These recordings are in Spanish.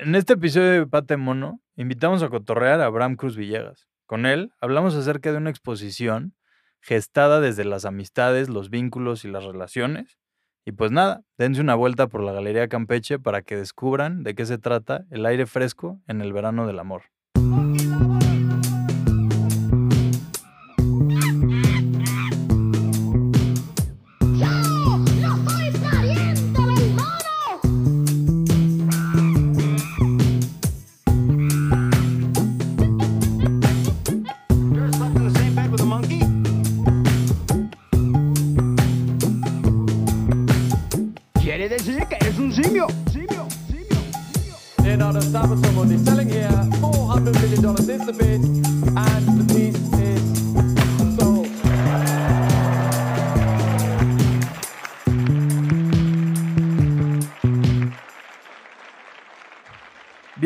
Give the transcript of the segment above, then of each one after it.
En este episodio de Pate Mono, invitamos a cotorrear a Abraham Cruz Villegas. Con él hablamos acerca de una exposición gestada desde las amistades, los vínculos y las relaciones. Y pues nada, dense una vuelta por la Galería Campeche para que descubran de qué se trata el aire fresco en el verano del amor.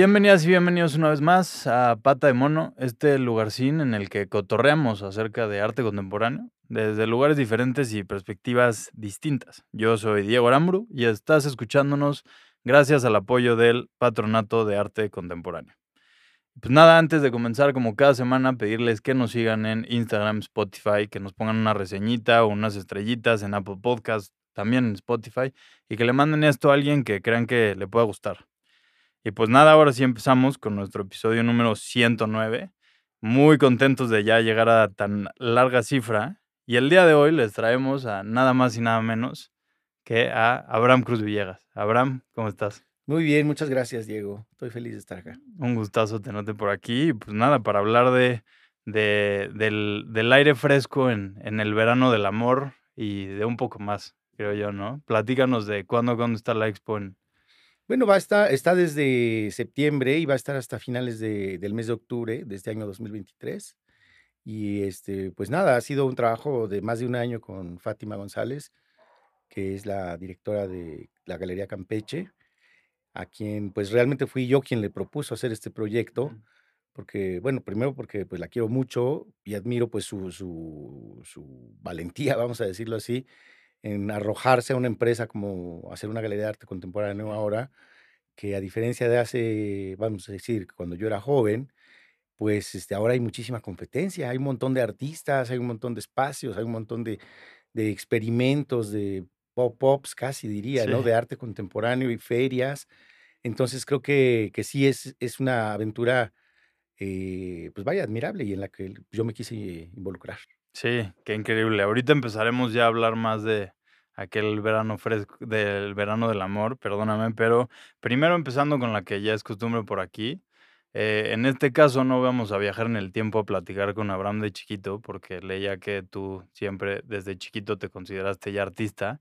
Bienvenidas y bienvenidos una vez más a Pata de Mono, este lugarcín en el que cotorreamos acerca de arte contemporáneo desde lugares diferentes y perspectivas distintas. Yo soy Diego Aramburu y estás escuchándonos gracias al apoyo del Patronato de Arte Contemporáneo. Pues nada, antes de comenzar, como cada semana, pedirles que nos sigan en Instagram, Spotify, que nos pongan una reseñita o unas estrellitas en Apple Podcast, también en Spotify, y que le manden esto a alguien que crean que le pueda gustar. Y pues nada, ahora sí empezamos con nuestro episodio número 109. Muy contentos de ya llegar a tan larga cifra. Y el día de hoy les traemos a nada más y nada menos que a Abraham Cruz Villegas. Abraham, ¿cómo estás? Muy bien, muchas gracias, Diego. Estoy feliz de estar acá. Un gustazo tenerte por aquí. Y pues nada, para hablar de, de- del, del aire fresco en, en el verano del amor y de un poco más, creo yo, ¿no? Platícanos de cuándo, cuándo está la expo en... Bueno, va a estar, está desde septiembre y va a estar hasta finales de- del mes de octubre de este año 2023. Y este, pues nada, ha sido un trabajo de más de un año con Fátima González, que es la directora de la Galería Campeche, a quien pues realmente fui yo quien le propuso hacer este proyecto, porque, bueno, primero porque pues la quiero mucho y admiro pues su, su, su valentía, vamos a decirlo así, en arrojarse a una empresa como hacer una galería de arte contemporáneo ahora, que a diferencia de hace, vamos a decir, cuando yo era joven, pues este, ahora hay muchísima competencia, hay un montón de artistas, hay un montón de espacios, hay un montón de, de experimentos, de pop-ups casi diría, ¿no? De arte contemporáneo y ferias. Entonces creo que, que sí es, es una aventura, eh, pues vaya, admirable y en la que yo me quise involucrar. Sí, qué increíble. Ahorita empezaremos ya a hablar más de aquel verano fresco, del verano del amor, perdóname, pero primero empezando con la que ya es costumbre por aquí. eh, en este caso no vamos a viajar en el tiempo a platicar con Abraham de chiquito, porque leía que tú siempre desde chiquito te consideraste ya artista,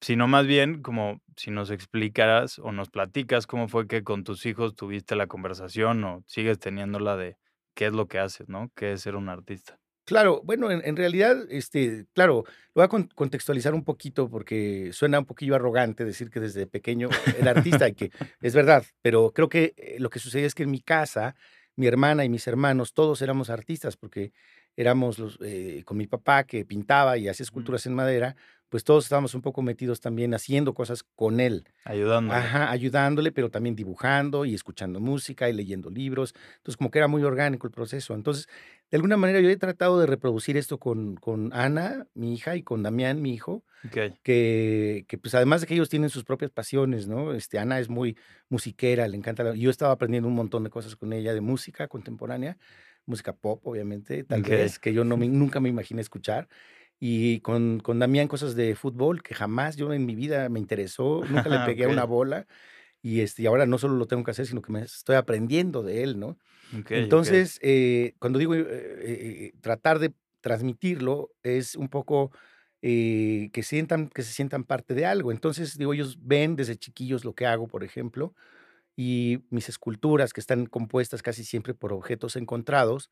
sino más bien como si nos explicaras o nos platicas cómo fue que con tus hijos tuviste la conversación o sigues teniéndola de qué es lo que haces, ¿no? ¿Qué es ser un artista? Claro, bueno, en, realidad, este, claro, lo voy a con- contextualizar un poquito porque suena un poquillo arrogante decir que desde pequeño era artista y que es verdad, pero creo que eh, lo que sucede es que en mi casa, mi hermana y mis hermanos, todos éramos artistas porque éramos los, eh, con mi papá que pintaba y hacía esculturas en madera, pues todos estábamos un poco metidos también haciendo cosas con él. Ayudándole. Ajá, ayudándole, pero también dibujando y escuchando música y leyendo libros. Entonces, como que era muy orgánico el proceso. Entonces, de alguna manera yo he tratado de reproducir esto con, con Ana, mi hija, y con Damián, mi hijo, Ok. que, que, pues además de que ellos tienen sus propias pasiones, ¿no? Este, Ana es muy musiquera, le encanta. la- yo estaba aprendiendo un montón de cosas con ella de música contemporánea, música pop, obviamente, tal vez, que yo no me- nunca me imaginé escuchar. Y con, con Damián cosas de fútbol que jamás yo en mi vida me interesó, nunca le pegué a una bola. Y, este, y ahora no solo lo tengo que hacer, sino que me estoy aprendiendo de él, ¿no? Entonces, eh, cuando digo eh, eh, tratar de transmitirlo, es un poco que, sientan, que se sientan parte de algo. Entonces, digo, ellos ven desde chiquillos lo que hago, por ejemplo, y mis esculturas que están compuestas casi siempre por objetos encontrados.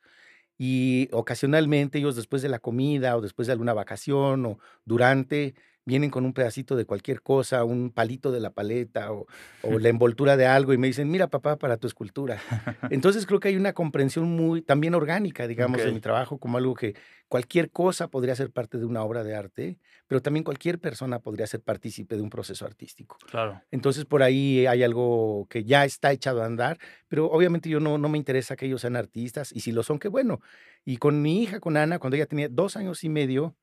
Y ocasionalmente ellos después de la comida o después de alguna vacación o durante vienen con un pedacito de cualquier cosa, un palito de la paleta o, o la envoltura de algo y me dicen, mira papá, para tu escultura. Entonces creo que hay una comprensión muy también orgánica, digamos, de Ok. mi trabajo como algo que cualquier cosa podría ser parte de una obra de arte, pero también cualquier persona podría ser partícipe de un proceso artístico. Claro. Entonces por ahí hay algo que ya está echado a andar, pero obviamente yo no, no me interesa que ellos sean artistas y si lo son, qué bueno. Y con mi hija, con Ana, cuando ella tenía dos años y medio,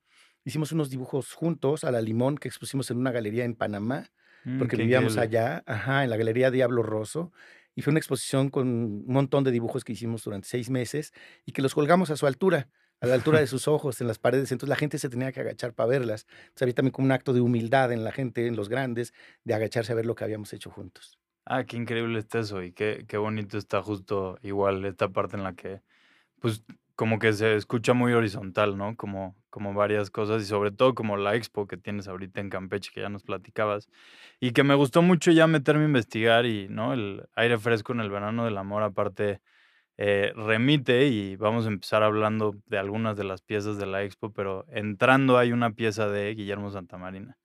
hicimos unos dibujos juntos a la limón que expusimos en una galería en Panamá, Mm, porque vivíamos increíble. allá, ajá, en la Galería Diablo Rosso. Y fue una exposición con un montón de dibujos que hicimos durante seis meses y que los colgamos a su altura, a la altura de sus ojos, en las paredes. Entonces la gente se tenía que agachar para verlas. Entonces había también como un acto de humildad en la gente, en los grandes, de agacharse a ver lo que habíamos hecho juntos. Ah, qué increíble está eso y qué, qué bonito está justo igual esta parte en la que, pues, como que se escucha muy horizontal, ¿no? Como, como varias cosas y sobre todo como la expo que tienes ahorita en Campeche, que ya nos platicabas, y que me gustó mucho ya meterme a investigar y, ¿no? El aire fresco en el verano del amor, aparte, eh, remite y vamos a empezar hablando de algunas de las piezas de la expo, pero entrando hay una pieza de Guillermo Santamarina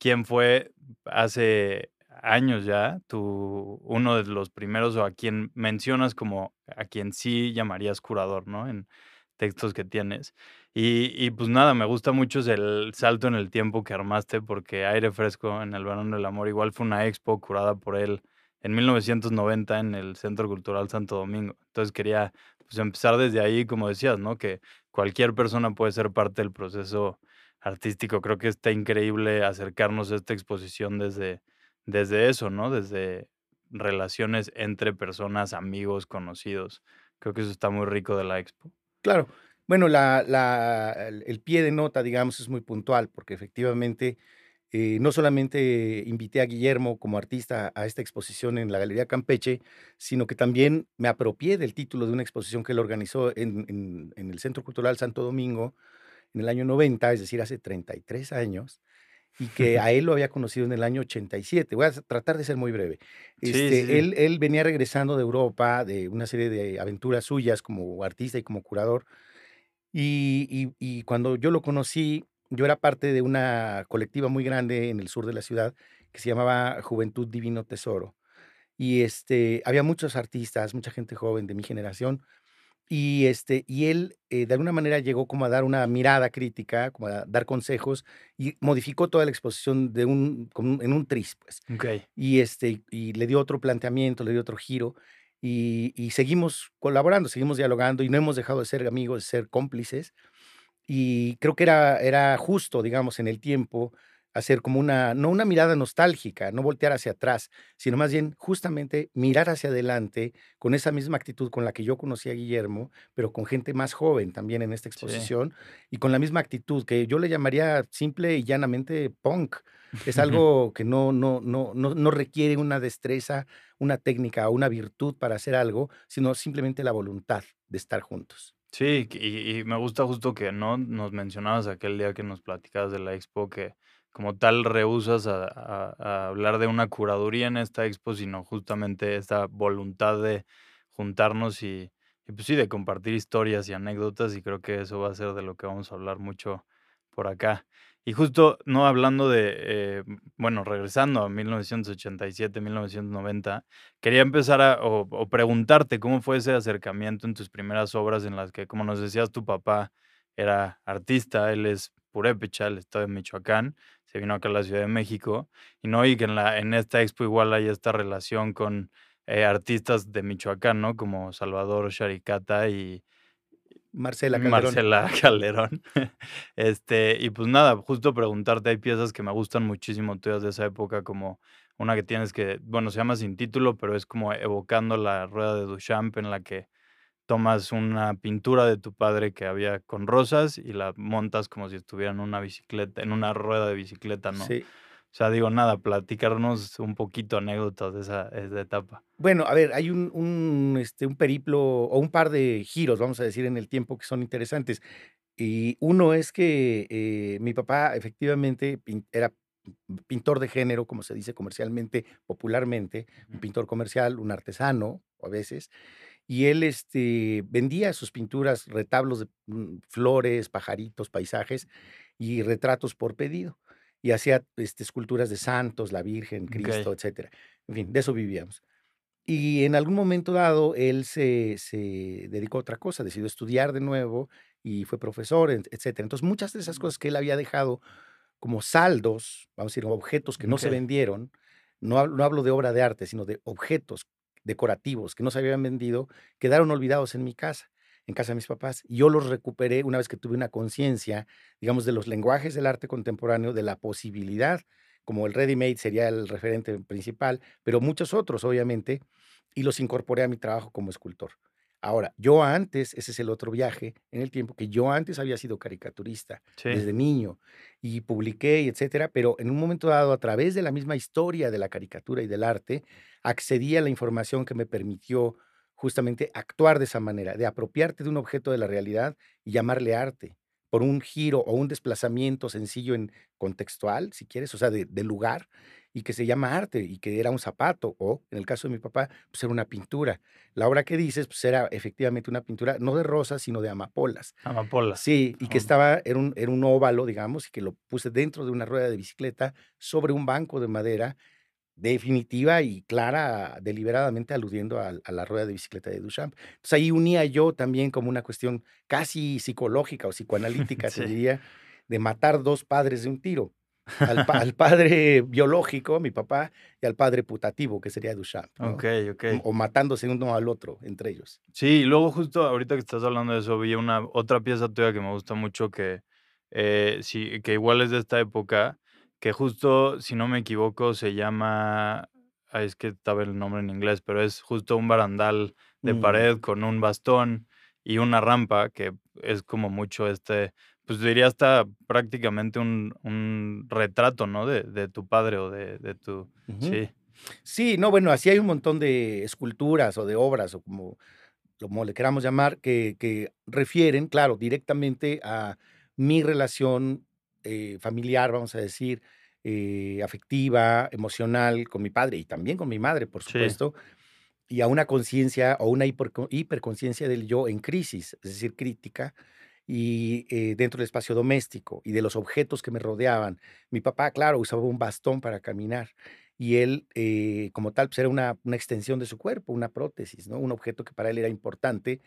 quién fue hace años ya tu uno de los primeros o a quien mencionas como a quien sí llamarías curador, ¿no? En textos que tienes. Y, y pues nada, me gusta mucho el salto en el tiempo que armaste porque Aire Fresco en el Verano del Amor igual fue una expo curada por él en 1990 en el Centro Cultural Santo Domingo. Entonces quería pues empezar desde ahí, como decías, ¿no? Que cualquier persona puede ser parte del proceso artístico. Creo que está increíble acercarnos a esta exposición desde, desde eso, ¿no? Desde relaciones entre personas, amigos, conocidos. Creo que eso está muy rico de la expo. Claro. Bueno, la, el, pie de nota, digamos, es muy puntual, porque efectivamente eh, no solamente invité a Guillermo como artista a esta exposición en la Galería Campeche, sino que también me apropié del título de una exposición que él organizó en, en- en el Centro Cultural Santo Domingo en el año 90, es decir, hace 33 años, y que a él lo había conocido en el año 87. Voy a tratar de ser muy breve. Este, sí, sí. Él, él venía regresando de Europa, de una serie de aventuras suyas como artista y como curador, y, y- y cuando yo lo conocí, yo era parte de una colectiva muy grande en el sur de la ciudad que se llamaba Juventud Divino Tesoro. Y este, había muchos artistas, mucha gente joven de mi generación. Y, este, y él eh, de alguna manera llegó como a dar una mirada crítica, como a dar consejos y modificó toda la exposición de un, en un tris, pues. Y, este, y le dio otro planteamiento, le dio otro giro. Y, y seguimos colaborando, seguimos dialogando y no hemos dejado de ser amigos, de ser cómplices. Y creo que era, era justo, digamos, en el tiempo hacer como una, no una mirada nostálgica, no voltear hacia atrás, sino más bien justamente mirar hacia adelante con esa misma actitud con la que yo conocí a Guillermo, pero con gente más joven también en esta Sí. exposición y con la misma actitud que yo le llamaría simple y llanamente punk. Es algo que no, no, no, no, no requiere una destreza, una técnica o una virtud para hacer algo, sino simplemente la voluntad de estar juntos. Sí, y, y me gusta justo que no nos mencionabas aquel día que nos platicabas de la expo que como tal rehusas a, hablar de una curaduría en esta expo, sino justamente esta voluntad de juntarnos y, y pues sí, de compartir historias y anécdotas y creo que eso va a ser de lo que vamos a hablar mucho por acá. Y justo, no hablando de, eh, bueno, regresando a 1987, 1990, quería empezar a, o, o preguntarte cómo fue ese acercamiento en tus primeras obras en las que, como nos decías, tu papá era artista, él es purépecha, el estado de Michoacán, se vino acá a la Ciudad de México, y no, y que en, la, en esta expo igual hay esta relación con eh, artistas de Michoacán, ¿no? Como Salvador Sharikata y, Marcela Calderón. Marcela Calderón. Este, y pues nada, justo preguntarte, hay piezas que me gustan muchísimo tuyas de esa época, como una que tienes que, bueno, se llama Sin título, pero es como evocando la rueda de Duchamp en la que tomas una pintura de tu padre que había con rosas y la montas como si estuviera en una bicicleta, en una rueda de bicicleta, ¿no? Sí. O sea, digo, nada, platicarnos un poquito anécdotas de esa, de esa etapa. Bueno, a ver, hay un, un, este, un periplo o un par de giros, vamos a decir, en el tiempo que son interesantes. Y uno es que eh, mi papá efectivamente era pintor de género, como se dice comercialmente, popularmente, un pintor comercial, un artesano a veces, y él este, vendía sus pinturas, retablos de mm, flores, pajaritos, paisajes y retratos por pedido. y hacía este, esculturas de santos, la Virgen. Cristo, etcétera. En fin, de eso vivíamos. Y en algún momento dado, él se, se dedicó a otra cosa, decidió estudiar de nuevo y fue profesor, et- etcétera. Entonces, muchas de esas cosas que él había dejado como saldos, vamos a decir, objetos que no se vendieron, no, no hablo de obra de arte, sino de objetos decorativos que no se habían vendido, quedaron olvidados en mi casa, en casa de mis papás. Yo los recuperé una vez que tuve una conciencia, digamos, de los lenguajes del arte contemporáneo, de la posibilidad, como el ready-made sería el referente principal, pero muchos otros, obviamente, y los incorporé a mi trabajo como escultor. Ahora, yo antes, ese es el otro viaje en el tiempo, que yo antes había sido caricaturista Sí. desde niño y publiqué y etcétera, pero en un momento dado, a través de la misma historia de la caricatura y del arte, accedí a la información que me permitió justamente actuar de esa manera, de apropiarte de un objeto de la realidad y llamarle arte, por un giro o un desplazamiento sencillo en contextual, si quieres, o sea, de, de lugar, y que se llama arte, y que era un zapato, o en el caso de mi papá, pues era una pintura. La obra que dices, pues era efectivamente una pintura, no de rosas, sino de amapolas. Amapolas. Sí, y que estaba, era un, era un óvalo, digamos, y que lo puse dentro de una rueda de bicicleta sobre un banco de madera, definitiva y clara, deliberadamente aludiendo al- a, la rueda de bicicleta de Duchamp. Entonces ahí unía yo también como una cuestión casi psicológica o psicoanalítica, te Sí. diría, de matar dos padres de un tiro. Al, pa- al padre biológico, mi papá, y al padre putativo, que sería Duchamp, ¿no? Ok, ok. O matándose uno al otro, entre ellos. Sí, y luego justo ahorita que estás hablando de eso, vi una otra pieza tuya que me gusta mucho que, eh, sí, que igual es de esta época, que justo, si no me equivoco, se llama, ay, es que estaba el nombre en inglés, pero es justo un barandal de Mm. pared con un bastón y una rampa, que es como mucho este, pues diría hasta prácticamente un, un retrato, ¿no? De, de tu padre o de, de tu... Ujú. Sí, Sí, no, bueno, así hay un montón de esculturas o de obras o como, como le queramos llamar, que, que refieren, claro, directamente a mi relación eh, familiar, vamos a decir, eh, afectiva, emocional con mi padre y también con mi madre, por Sí. supuesto, y a una conciencia o una hiperco- hiperconciencia del yo en crisis, es decir, crítica, y eh, dentro del espacio doméstico y de los objetos que me rodeaban. Mi papá, claro, usaba un bastón para caminar y él, eh, como tal, pues era una, extensión de su cuerpo, una prótesis, ¿no? Un objeto que para él era importante,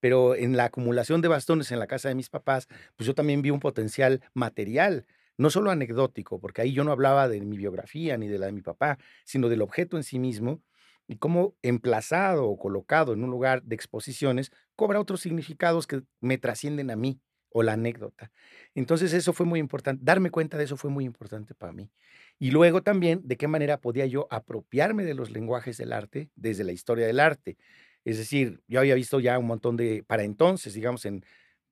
pero en la acumulación de bastones en la casa de mis papás, pues yo también vi un potencial material, no solo anecdótico, porque ahí yo no hablaba de mi biografía ni de la de mi papá, sino del objeto en sí mismo y cómo emplazado o colocado en un lugar de exposiciones cobra otros significados que me trascienden a mí o la anécdota. Entonces eso fue muy importante, darme cuenta de eso fue muy importante para mí. Y luego también de qué manera podía yo apropiarme de los lenguajes del arte desde la historia del arte. Es decir, yo había visto ya un montón de, para entonces, digamos en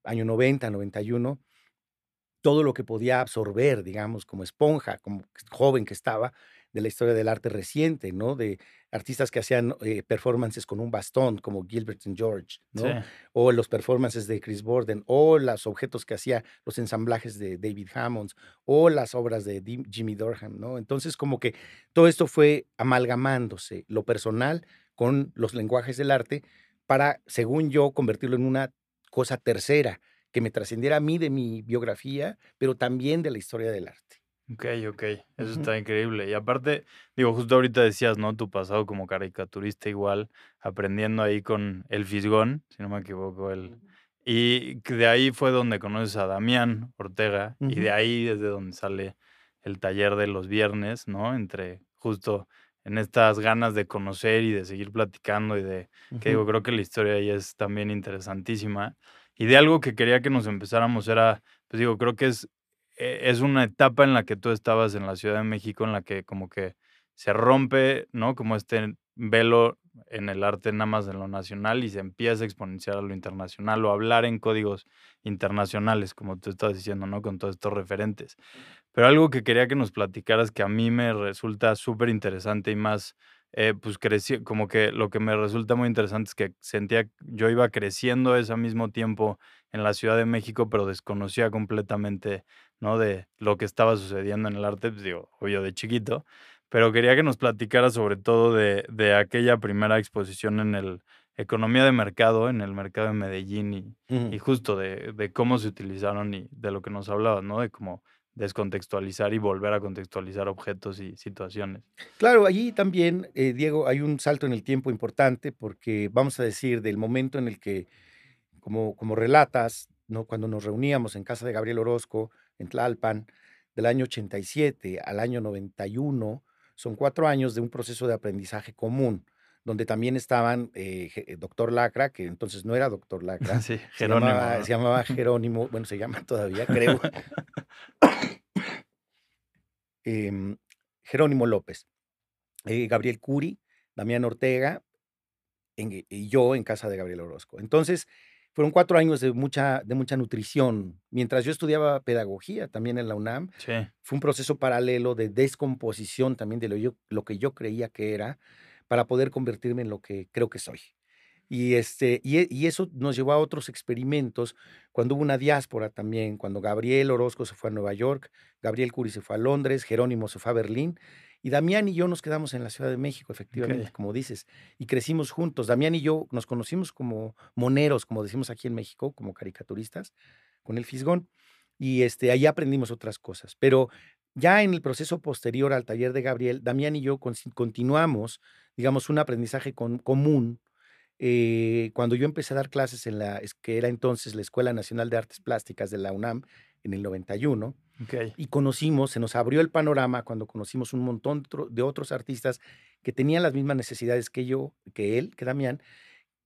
año 90, 91, todo lo que podía absorber, digamos, como esponja, como joven que estaba, de la historia del arte reciente, ¿no? De artistas que hacían eh, performances con un bastón, como Gilbert and George, ¿no? sí. O los performances de Chris Borden, o los objetos que hacía, los ensamblajes de David Hammonds, o las obras de Jimmy Durham, ¿no? Entonces, como que todo esto fue amalgamándose, lo personal con los lenguajes del arte, para, según yo, convertirlo en una cosa tercera, que me trascendiera a mí de mi biografía, pero también de la historia del arte. Ok, ok, eso Ujú. está increíble. Y aparte, digo, justo ahorita decías, ¿no? Tu pasado como caricaturista igual, aprendiendo ahí con el Fisgón, si no me equivoco, el... Y que de ahí fue donde conoces a Damián Ortega, y de Ujú. ahí es de donde sale el taller de los viernes, ¿no? Entre justo en estas ganas de conocer y de seguir platicando y de, que digo, creo que la historia ahí es también interesantísima. Y de algo que quería que nos empezáramos era, pues digo, creo que es es una etapa en la que tú estabas en la Ciudad de México, en la que como que se rompe, ¿no? Como este velo en el arte nada más en lo nacional y se empieza a exponenciar a lo internacional o hablar en códigos internacionales, como tú estás diciendo, ¿no? Con todos estos referentes. Pero algo que quería que nos platicaras que a mí me resulta súper interesante y más, eh, pues crecí, como que lo que me resulta muy interesante es que sentía, yo iba creciendo ese mismo tiempo en la Ciudad de México, pero desconocía completamente, ¿no? De lo que estaba sucediendo en el arte, pues digo, obvio de chiquito, pero quería que nos platicara sobre todo de, de aquella primera exposición en el Economía de Mercado, en el mercado de Medellín y, y justo de, de cómo se utilizaron y de lo que nos hablabas, ¿no? De como descontextualizar y volver a contextualizar objetos y situaciones. Claro, allí también, eh, Diego, hay un salto en el tiempo importante porque vamos a decir del momento en el que, como, como relatas, ¿no? cuando nos reuníamos en casa de Gabriel Orozco, en Tlalpan, del año 87 al año 91, son cuatro años de un proceso de aprendizaje común, donde también estaban eh, eh, doctor Lacra, que entonces no era doctor Lacra, Sí, se Jerónimo. se llamaba Jerónimo, bueno, se llama todavía, creo, em, Jerónimo López, eh, Gabriel Curi, Damián Ortega en- y yo en casa de Gabriel Orozco. Entonces, fueron cuatro años de mucha, de mucha nutrición. Mientras yo estudiaba pedagogía también en la UNAM, Sí, fue un proceso paralelo de descomposición también de lo, yo- lo que yo creía que era para poder convertirme en lo que creo que soy. Y, este, y, y eso nos llevó a otros experimentos, cuando hubo una diáspora también, cuando Gabriel Orozco se fue a Nueva York, Gabriel Curi se fue a Londres, Jerónimo se fue a Berlín, y Damián y yo nos quedamos en la Ciudad de México, efectivamente, como dices, y crecimos juntos. Damián y yo nos conocimos como moneros, como decimos aquí en México, como caricaturistas, con el Fisgón, y este, ahí aprendimos otras cosas. Pero ya en el proceso posterior al taller de Gabriel, Damián y yo continuamos, digamos, un aprendizaje con- común. eh, cuando yo empecé a dar clases en la, que era entonces la Escuela Nacional de Artes Plásticas de la UNAM, en el 91, ok. y conocimos, se nos abrió el panorama cuando conocimos un montón de otros artistas que tenían las mismas necesidades que yo, que él, que Damián,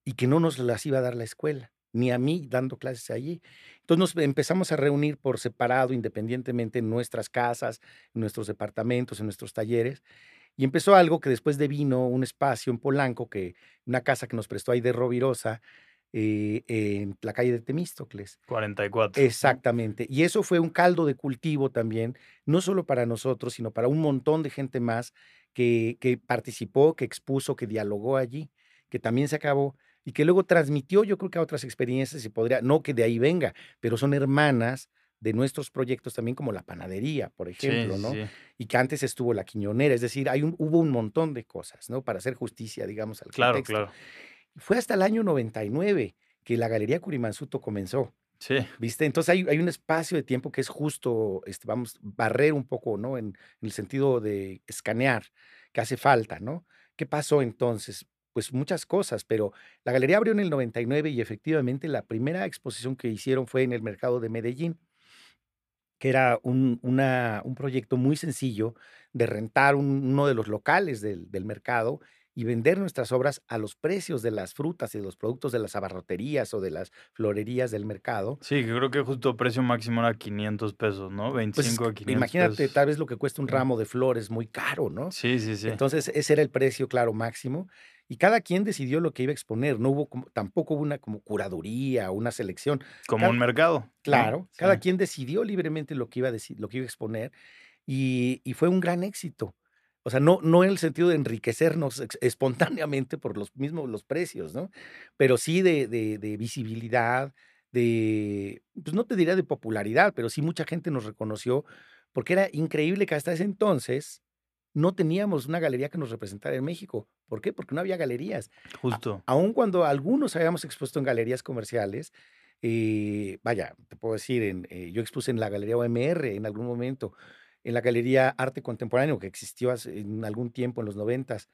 y que no nos las iba a dar la escuela, ni a mí dando clases allí. Entonces nos empezamos a reunir por separado, independientemente en nuestras casas, en nuestros departamentos, en nuestros talleres. Y empezó algo que después devino un espacio en Polanco, que una casa que nos prestó ahí de Rovirosa, eh, en la calle de Temístocles. 44. ¿no? Exactamente. Y eso fue un caldo de cultivo también, no solo para nosotros, sino para un montón de gente más que, que participó, que expuso, que dialogó allí, que también se acabó y que luego transmitió, yo creo que a otras experiencias y podría, no que de ahí venga, pero son hermanas de nuestros proyectos también como la panadería, por ejemplo, sí, ¿no? sí. Y que antes estuvo la quiñonera, es decir, hay un, hubo un montón de cosas, ¿no? Para hacer justicia, digamos, al Claro, contexto. claro. Fue hasta el año 99 que la Galería Curimansuto comenzó. Sí, ¿Viste? Entonces hay, hay un espacio de tiempo que es justo, este, vamos, barrer un poco, ¿no? En, en el sentido de escanear, que hace falta, ¿no? ¿Qué pasó entonces? Pues muchas cosas, pero la galería abrió en el 99 y efectivamente la primera exposición que hicieron fue en el mercado de Medellín, que era un, un proyecto muy sencillo de rentar un- uno de los locales del, del mercado y vender nuestras obras a los precios de las frutas y de los productos de las abarroterías o de las florerías del mercado. sí, creo que justo precio máximo era 500 pesos, ¿no? Pues es 25 a que 500 imagínate, pesos. tal vez lo que cuesta un ramo de flores muy caro, ¿no? Sí, sí, sí. Entonces, ese era el precio, claro, máximo. Y cada quien decidió lo que iba a exponer. No hubo como, tampoco hubo una como curaduría una selección. Como cada- un mercado. Claro, cada Sí. quien decidió libremente lo que iba a decir, lo que iba a exponer. Y, y fue un gran éxito. O sea, no, no en el sentido de enriquecernos espontáneamente por los mismos los precios, ¿no? Pero sí de, de- de visibilidad, de, pues no te diría de popularidad, pero sí mucha gente nos reconoció, porque era increíble que hasta ese entonces no teníamos una galería que nos representara en México. ¿Por qué? Porque no había galerías. A- Justo. aun cuando algunos habíamos expuesto en galerías comerciales, eh, vaya, te puedo decir, en, eh, yo expuse en la Galería OMR en algún momento, en la Galería Arte Contemporáneo, que existió hace- en algún tiempo, en los noventas,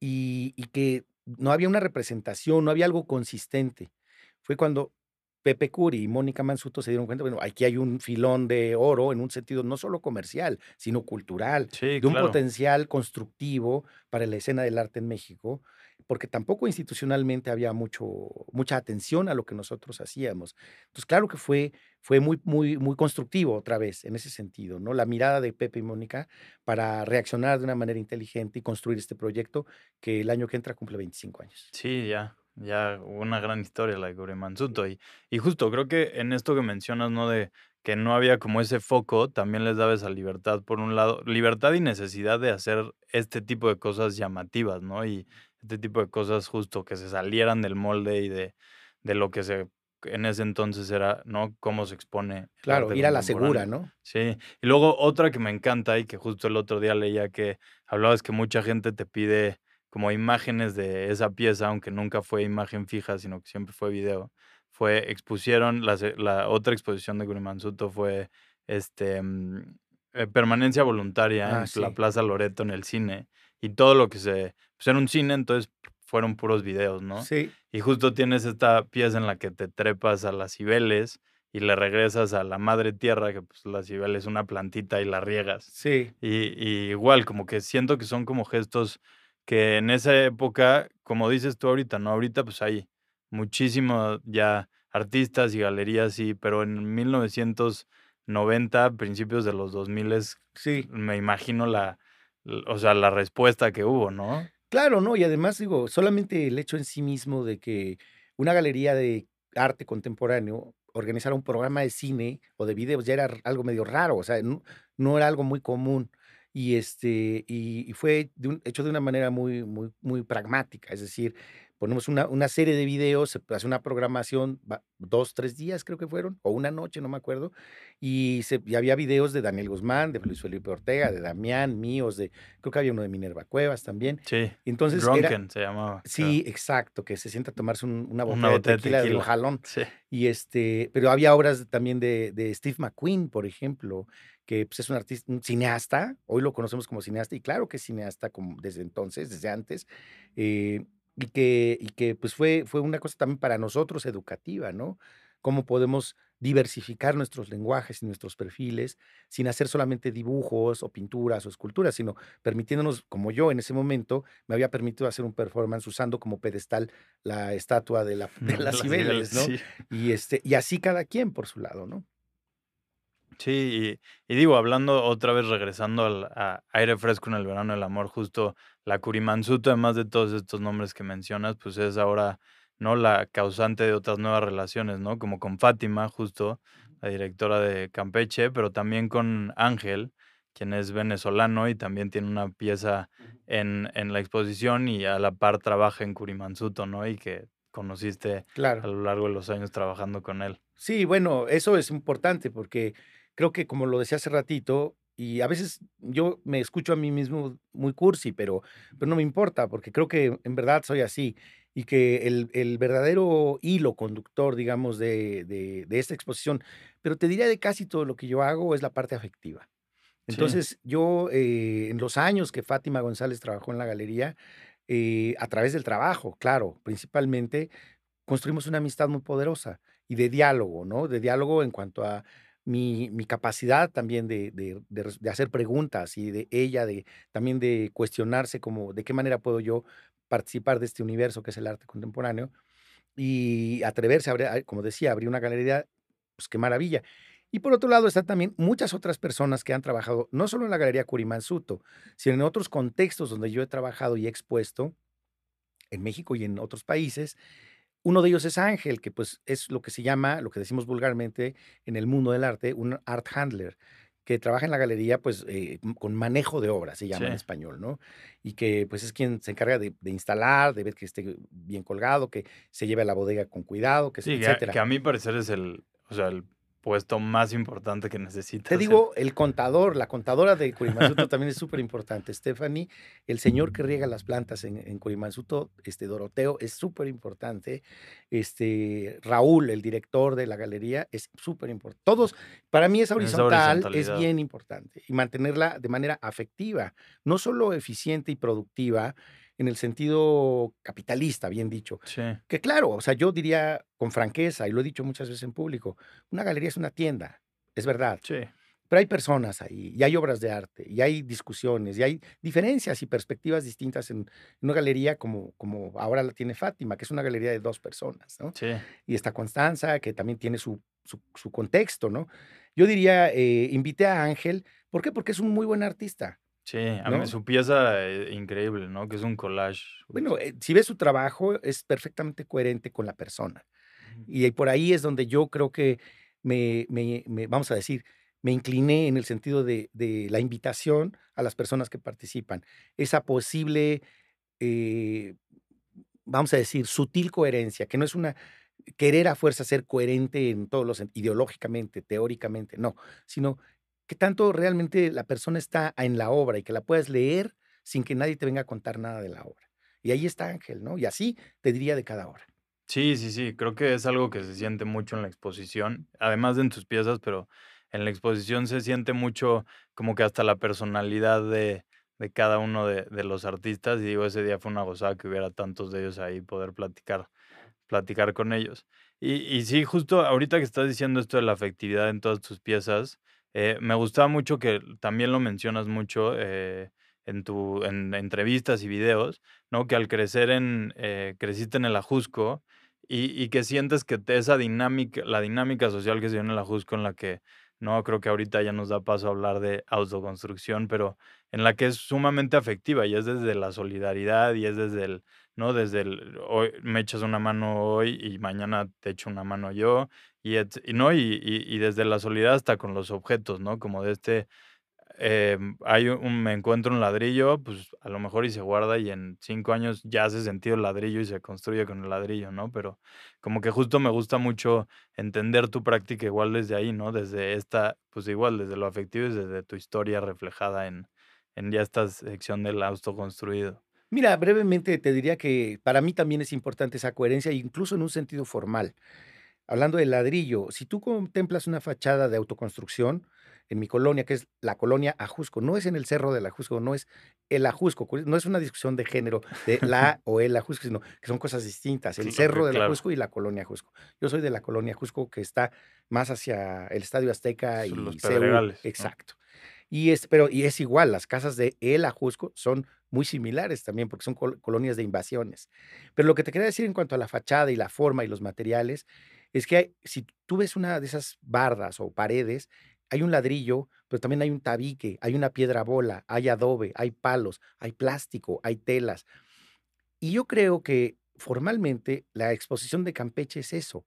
y, y que no había una representación, no había algo consistente. Fue cuando Pepe Curi y Mónica Mansuto se dieron cuenta, bueno, aquí hay un filón de oro en un sentido no solo comercial, sino cultural, Sí, de un claro. potencial constructivo para la escena del arte en México, porque tampoco institucionalmente había mucho, mucha atención a lo que nosotros hacíamos. Entonces, claro que fue, fue muy, muy, muy constructivo otra vez en ese sentido, ¿no? La mirada de Pepe y Mónica para reaccionar de una manera inteligente y construir este proyecto que el año que entra cumple 25 años. Sí, ya, ya una gran historia la de Curimansuto. Y, y justo creo que en esto que mencionas, ¿no? De que no había como ese foco, también les daba esa libertad, por un lado, libertad y necesidad de hacer este tipo de cosas llamativas, ¿no? Y este tipo de cosas justo que se salieran del molde y de, de lo que se en ese entonces era, ¿no? Cómo se expone. Claro, ir a la segura. ¿no? Sí, y luego otra que me encanta y que justo el otro día leía que hablabas que mucha gente te pide como imágenes de esa pieza, aunque nunca fue imagen fija, sino que siempre fue video. Fue, expusieron, la, la otra exposición de Gurimansuto fue este, mm, eh, permanencia voluntaria Ah, en sí. la Plaza Loreto en el cine y todo lo que se, pues era un cine, entonces fueron puros videos, ¿no? Sí, Y justo tienes esta pieza en la que te trepas a las cibeles y le regresas a la madre tierra, que pues la cibele es una plantita y la riegas. sí. Y, y igual, como que siento que son como gestos que en esa época, como dices tú ahorita, ¿no? Ahorita pues hay muchísimos ya artistas y galerías, sí, pero en 1990, principios de los 2000, es, Sí, me imagino la, o sea, la respuesta que hubo, ¿no? claro, ¿no? Y además, digo, solamente el hecho en sí mismo de que una galería de arte contemporáneo organizara un programa de cine o de videos ya era algo medio raro, o sea, no, no era algo muy común. Y, este, y, fue hecho de una manera muy, muy, muy pragmática, es decir, ponemos una, una serie de videos, se hace una programación, dos, tres días creo que fueron, o una noche, no me acuerdo, y, se, y había videos de Daniel Guzmán, de Luis Felipe Ortega, de Damián, míos, de, creo que había uno de Minerva Cuevas también. Sí. Entonces era, Drunken se llamaba. Sí, exacto, que se sienta a tomarse un- una botella Una de botella de tequila de un jalón. Sí. Y este, pero había obras también de, de Steve McQueen, por ejemplo, que pues, es un artista, un cineasta, hoy lo conocemos como cineasta, y claro que es cineasta como desde entonces, desde antes, eh, y que, y que pues fue, fue una cosa también para nosotros educativa, ¿no? Cómo podemos diversificar nuestros lenguajes y nuestros perfiles sin hacer solamente dibujos o pinturas o esculturas, sino permitiéndonos, como yo en ese momento, me había permitido hacer un performance usando como pedestal la estatua de, la, de las Cibeles, ¿no? Sí. Y, este, y así cada quien por su lado, ¿no? Sí, y, y digo, hablando otra vez, regresando al a aire fresco en el verano del amor, justo la Curimansuto, además de todos estos nombres que mencionas, pues es ahora, ¿no? La causante de otras nuevas relaciones, ¿no? Como con Fátima, justo, la directora de Campeche, pero también con Ángel, quien es venezolano y también tiene una pieza en, en la exposición y a la par trabaja en Curimansuto, ¿no? Y que conociste a lo largo de los años trabajando con él. Sí, bueno, eso es importante porque creo que como lo decía hace ratito, y a veces yo me escucho a mí mismo muy cursi, pero, pero no me importa porque creo que en verdad soy así y que el, el verdadero hilo conductor, digamos, de, de, de esta exposición, pero te diría de casi todo lo que yo hago es la parte afectiva. Sí. Entonces, yo eh, en los años que Fátima González trabajó en la galería, eh, a través del trabajo, claro, principalmente, construimos una amistad muy poderosa y de diálogo, ¿no? De diálogo en cuanto a mi, capacidad también de, hacer preguntas y de ella, de también de cuestionarse como de qué manera puedo yo participar de este universo que es el arte contemporáneo y atreverse a abrir, como decía, abrir una galería, pues qué maravilla. Y por otro lado están también muchas otras personas que han trabajado, no solo en la Galería Curimansuto, sino en otros contextos donde yo he trabajado y expuesto, en México y en otros países. Uno de ellos es Ángel, que pues es lo que se llama, lo que decimos vulgarmente en el mundo del arte, un art handler, que trabaja en la galería pues eh, con manejo de obra, se llama en español, ¿no? Y que pues es quien se encarga de, de instalar, de ver que esté bien colgado, que se lleve a la bodega con cuidado, que, Sí, que a, etcétera. que a mi parecer es el, o sea, el puesto más importante que necesitas. Te digo, el contador, la contadora de Curimansuto también es súper importante. Stephanie, el señor que riega las plantas en, en Curimansuto, este Doroteo, es súper importante. Este Raúl, el director de la galería, es súper importante. Todos, para mí esa horizontal es bien importante y mantenerla de manera afectiva, no solo eficiente y productiva en el sentido capitalista, bien dicho, Sí, que claro, o sea, yo diría con franqueza, y lo he dicho muchas veces en público, una galería es una tienda, es verdad, sí. pero hay personas ahí, y hay obras de arte, y hay discusiones, y hay diferencias y perspectivas distintas en, una galería como, como ahora la tiene Fátima, que es una galería de dos personas, ¿no? Sí, Y está Constanza, que también tiene su, su, su contexto, ¿no? Yo diría, eh, invité a Ángel, ¿por qué? Porque es un muy buen artista. Sí. A mí ¿No? su pieza eh, increíble, ¿no? Que es un collage. Bueno, eh, si ves su trabajo, es perfectamente coherente con la persona. Y por ahí es donde yo creo que me, me- me- vamos a decir, me incliné en el sentido de, de la invitación a las personas que participan. Esa posible, eh, vamos a decir, sutil coherencia, que no es una querer a fuerza ser coherente en todos los ideológicamente, teóricamente, no, sino que tanto realmente la persona está en la obra y que la puedas leer sin que nadie te venga a contar nada de la obra. Y ahí está Ángel, ¿no? Y así te diría de cada obra. Sí, sí, sí. Creo que es algo que se siente mucho en la exposición, además de en tus piezas, pero en la exposición se siente mucho como que hasta la personalidad de, cada uno de, de los artistas. Y digo, ese día fue una gozada que hubiera tantos de ellos ahí, poder platicar, platicar con ellos. Y, y sí, justo ahorita que estás diciendo esto de la afectividad en todas tus piezas, eh, me gustaba mucho que también lo mencionas mucho eh, en tu en entrevistas y videos, ¿no? Que al crecer en, eh, creciste en el Ajusco y, y que sientes que esa dinámica, la dinámica social que se dio en el Ajusco en la que, no, creo que ahorita ya nos da paso a hablar de autoconstrucción, pero en la que es sumamente afectiva y es desde la solidaridad y es desde el, ¿no? Desde el, hoy me echas una mano hoy y mañana te echo una mano yo y, no, y, y- y desde la solidaridad hasta con los objetos, ¿no? Como de este, em, hay un, me encuentro un ladrillo, pues a lo mejor y se guarda y en cinco años ya hace sentido el ladrillo y se construye con el ladrillo, ¿no? Pero como que justo me gusta mucho entender tu práctica igual desde ahí, ¿no? Desde esta, pues igual, desde lo afectivo y desde tu historia reflejada en, en ya esta sección del autoconstruido. Mira, brevemente te diría que para mí también es importante esa coherencia, incluso en un sentido formal. Hablando del ladrillo, si tú contemplas una fachada de autoconstrucción en mi colonia, que es la colonia Ajusco, no es en el cerro del Ajusco, no es el Ajusco, no es una discusión de género de la o el Ajusco, sino que son cosas distintas, el cerro del claro. Ajusco y la colonia Ajusco. Yo soy de la colonia Ajusco que está más hacia el Estadio Azteca y los Pedregales, ¿no? Y es, pero y es igual, las casas de El Ajusco son muy similares también porque son col- colonias de invasiones. Pero lo que te quería decir en cuanto a la fachada y la forma y los materiales es que si tú ves una de esas bardas o paredes, hay un ladrillo, pero también hay un tabique, hay una piedra bola, hay adobe, hay palos, hay plástico, hay telas. Y yo creo que formalmente la exposición de Campeche es eso,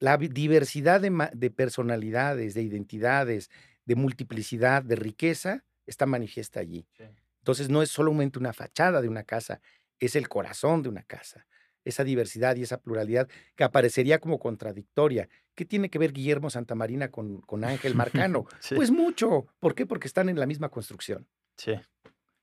la diversidad de, de personalidades, de identidades, de multiplicidad, de riqueza, está manifiesta allí. Entonces no es solamente una fachada de una casa, es el corazón de una casa. Esa diversidad y esa pluralidad que aparecería como contradictoria. ¿Qué tiene que ver Guillermo Santamarina con, con Ángel Marcano? Sí. Pues mucho. ¿Por qué? Porque están en la misma construcción. Sí.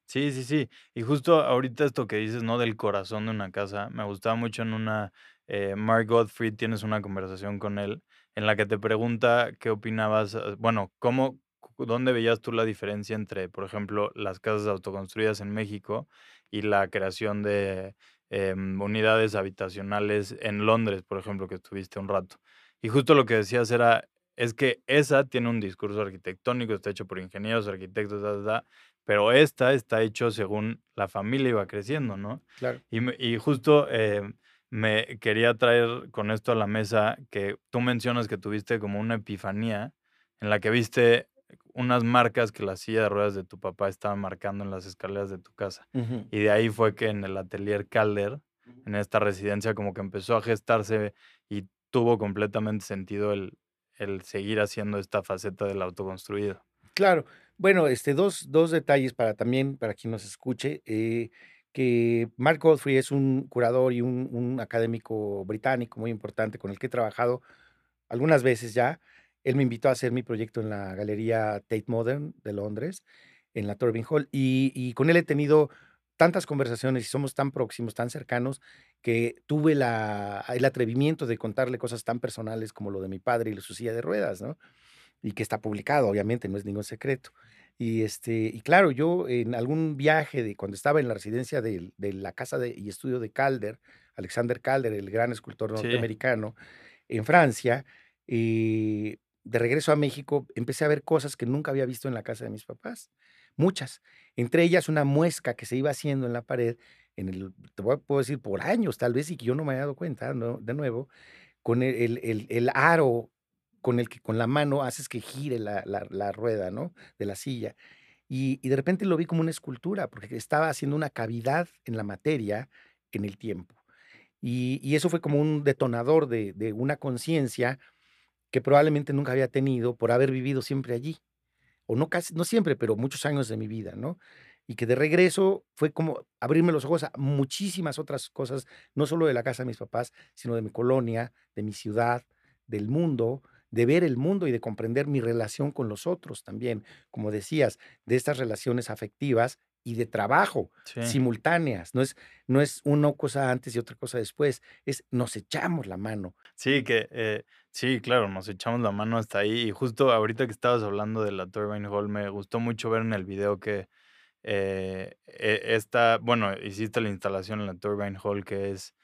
Sí, sí, sí. Y justo ahorita esto que dices, ¿no? Del corazón de una casa, me gustaba mucho en una, eh, Mark Godfrey, tienes una conversación con él en la que te pregunta qué opinabas, eh, bueno, cómo, dónde veías tú la diferencia entre, por ejemplo, las casas autoconstruidas en México y la creación de em, unidades habitacionales en Londres, por ejemplo, que estuviste un rato. Y justo lo que decías era, es que esa tiene un discurso arquitectónico, está hecho por ingenieros, arquitectos, ta, ta, pero esta está hecho según la familia iba creciendo, ¿no? Claro. Y, justo eh, me quería traer con esto a la mesa que tú mencionas que tuviste como una epifanía en la que viste unas marcas que la silla de ruedas de tu papá estaba marcando en las escaleras de tu casa. Y de ahí fue que en el atelier Calder, en esta residencia, como que empezó a gestarse y tuvo completamente sentido el, el seguir haciendo esta faceta del autoconstruido. Claro. Bueno, este, dos, dos detalles para también, para quien nos escuche, eh, que Mark Godfrey es un curador y un, académico británico muy importante con el que he trabajado algunas veces ya. Él me invitó a hacer mi proyecto en la Galería Tate Modern de Londres, en la Turbine Hall, y, y con él he tenido tantas conversaciones y somos tan próximos, tan cercanos, que tuve la, el atrevimiento de contarle cosas tan personales como lo de mi padre y su silla de ruedas, ¿no? y que está publicado, obviamente, no es ningún secreto. Y, este, y claro, yo en algún viaje de cuando estaba en la residencia de, de la casa de, y estudio de Calder, Alexander Calder, el gran escultor Sí. norteamericano, en Francia, eh, de regreso a México, empecé a ver cosas que nunca había visto en la casa de mis papás, muchas. Entre ellas una muesca que se iba haciendo en la pared, en el, te voy puedo decir por años tal vez, y que yo no me había dado cuenta ¿no? de nuevo, con el, el- el- el aro con el que con la mano haces que gire la, la- rueda, ¿no? De la silla. Y, y de repente lo vi como una escultura, porque estaba haciendo una cavidad en la materia en el tiempo. Y, y eso fue como un detonador de, de una conciencia que probablemente nunca había tenido por haber vivido siempre allí. O no casi, no siempre, pero muchos años de mi vida, ¿no? Y que de regreso fue como abrirme los ojos a muchísimas otras cosas, no solo de la casa de mis papás, sino de mi colonia, de mi ciudad, del mundo, de ver el mundo y de comprender mi relación con los otros también, como decías, de estas relaciones afectivas y de trabajo Sí. simultáneas. No es, no es una cosa antes y otra cosa después. Es nos echamos la mano. Sí, que eh, sí, claro, nos echamos la mano hasta ahí. Y justo ahorita que estabas hablando de la Turbine Hall, me gustó mucho ver en el video que eh, e- esta, bueno, hiciste la instalación en la Turbine Hall, que es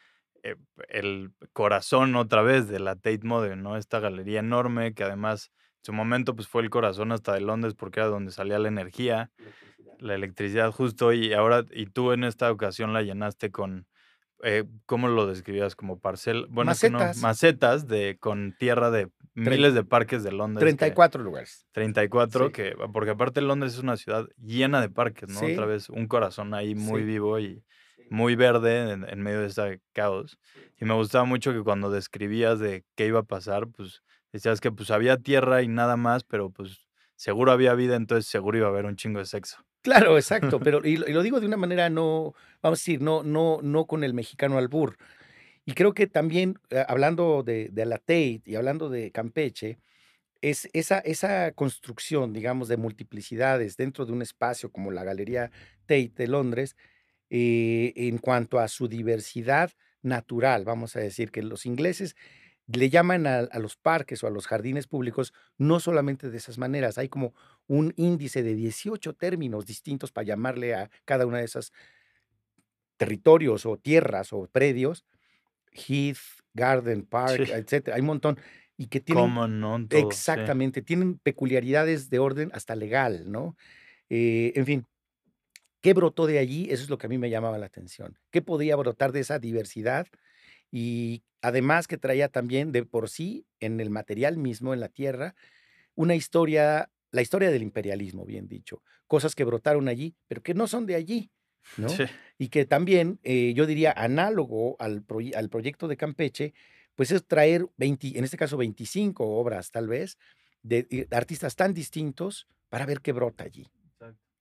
el corazón otra vez de la Tate Modern, ¿no? Esta galería enorme que además en su momento pues fue el corazón hasta de Londres porque era donde salía la energía, la electricidad justo y ahora, y tú en esta ocasión la llenaste con, eh, ¿cómo lo describías? Como parcel, bueno, que no, Macetas. macetas de, con tierra de miles de parques de Londres. que- 34 lugares. 34, Sí. que, porque aparte Londres es una ciudad llena de parques, ¿no? Sí. Otra vez un corazón ahí muy Sí. vivo y muy verde en, en medio de este caos. Y me gustaba mucho que cuando describías de qué iba a pasar, pues decías que pues había tierra y nada más, pero pues seguro había vida, entonces seguro iba a haber un chingo de sexo. Claro, exacto, pero y lo, y lo digo de una manera no, vamos a decir, no, no, no con el mexicano albur. Y creo que también, eh, hablando de, de la Tate y hablando de Campeche, es esa, esa construcción, digamos, de multiplicidades dentro de un espacio como la Galería Tate de Londres, eh, en cuanto a su diversidad natural, vamos a decir, que los ingleses le llaman a, a los parques o a los jardines públicos no solamente de esas maneras, hay como un índice de 18 términos distintos para llamarle a cada una de esas territorios o tierras o predios, Heath, Garden, Park, Sí. etcétera, hay un montón y que tienen ¿Cómo no? Todo, sí. exactamente, tienen peculiaridades de orden hasta legal, ¿no? Eh, en fin, ¿qué brotó de allí? Eso es lo que a mí me llamaba la atención. ¿Qué podía brotar de esa diversidad? Y además que traía también de por sí en el material mismo, en la tierra, una historia, la historia del imperialismo, bien dicho, cosas que brotaron allí, pero que no son de allí, ¿no? Sí. Y que también, eh, yo diría, análogo al, proye- al proyecto de Campeche, pues es traer 20, en este caso 25 obras tal vez, de, eh, de artistas tan distintos para ver qué brota allí.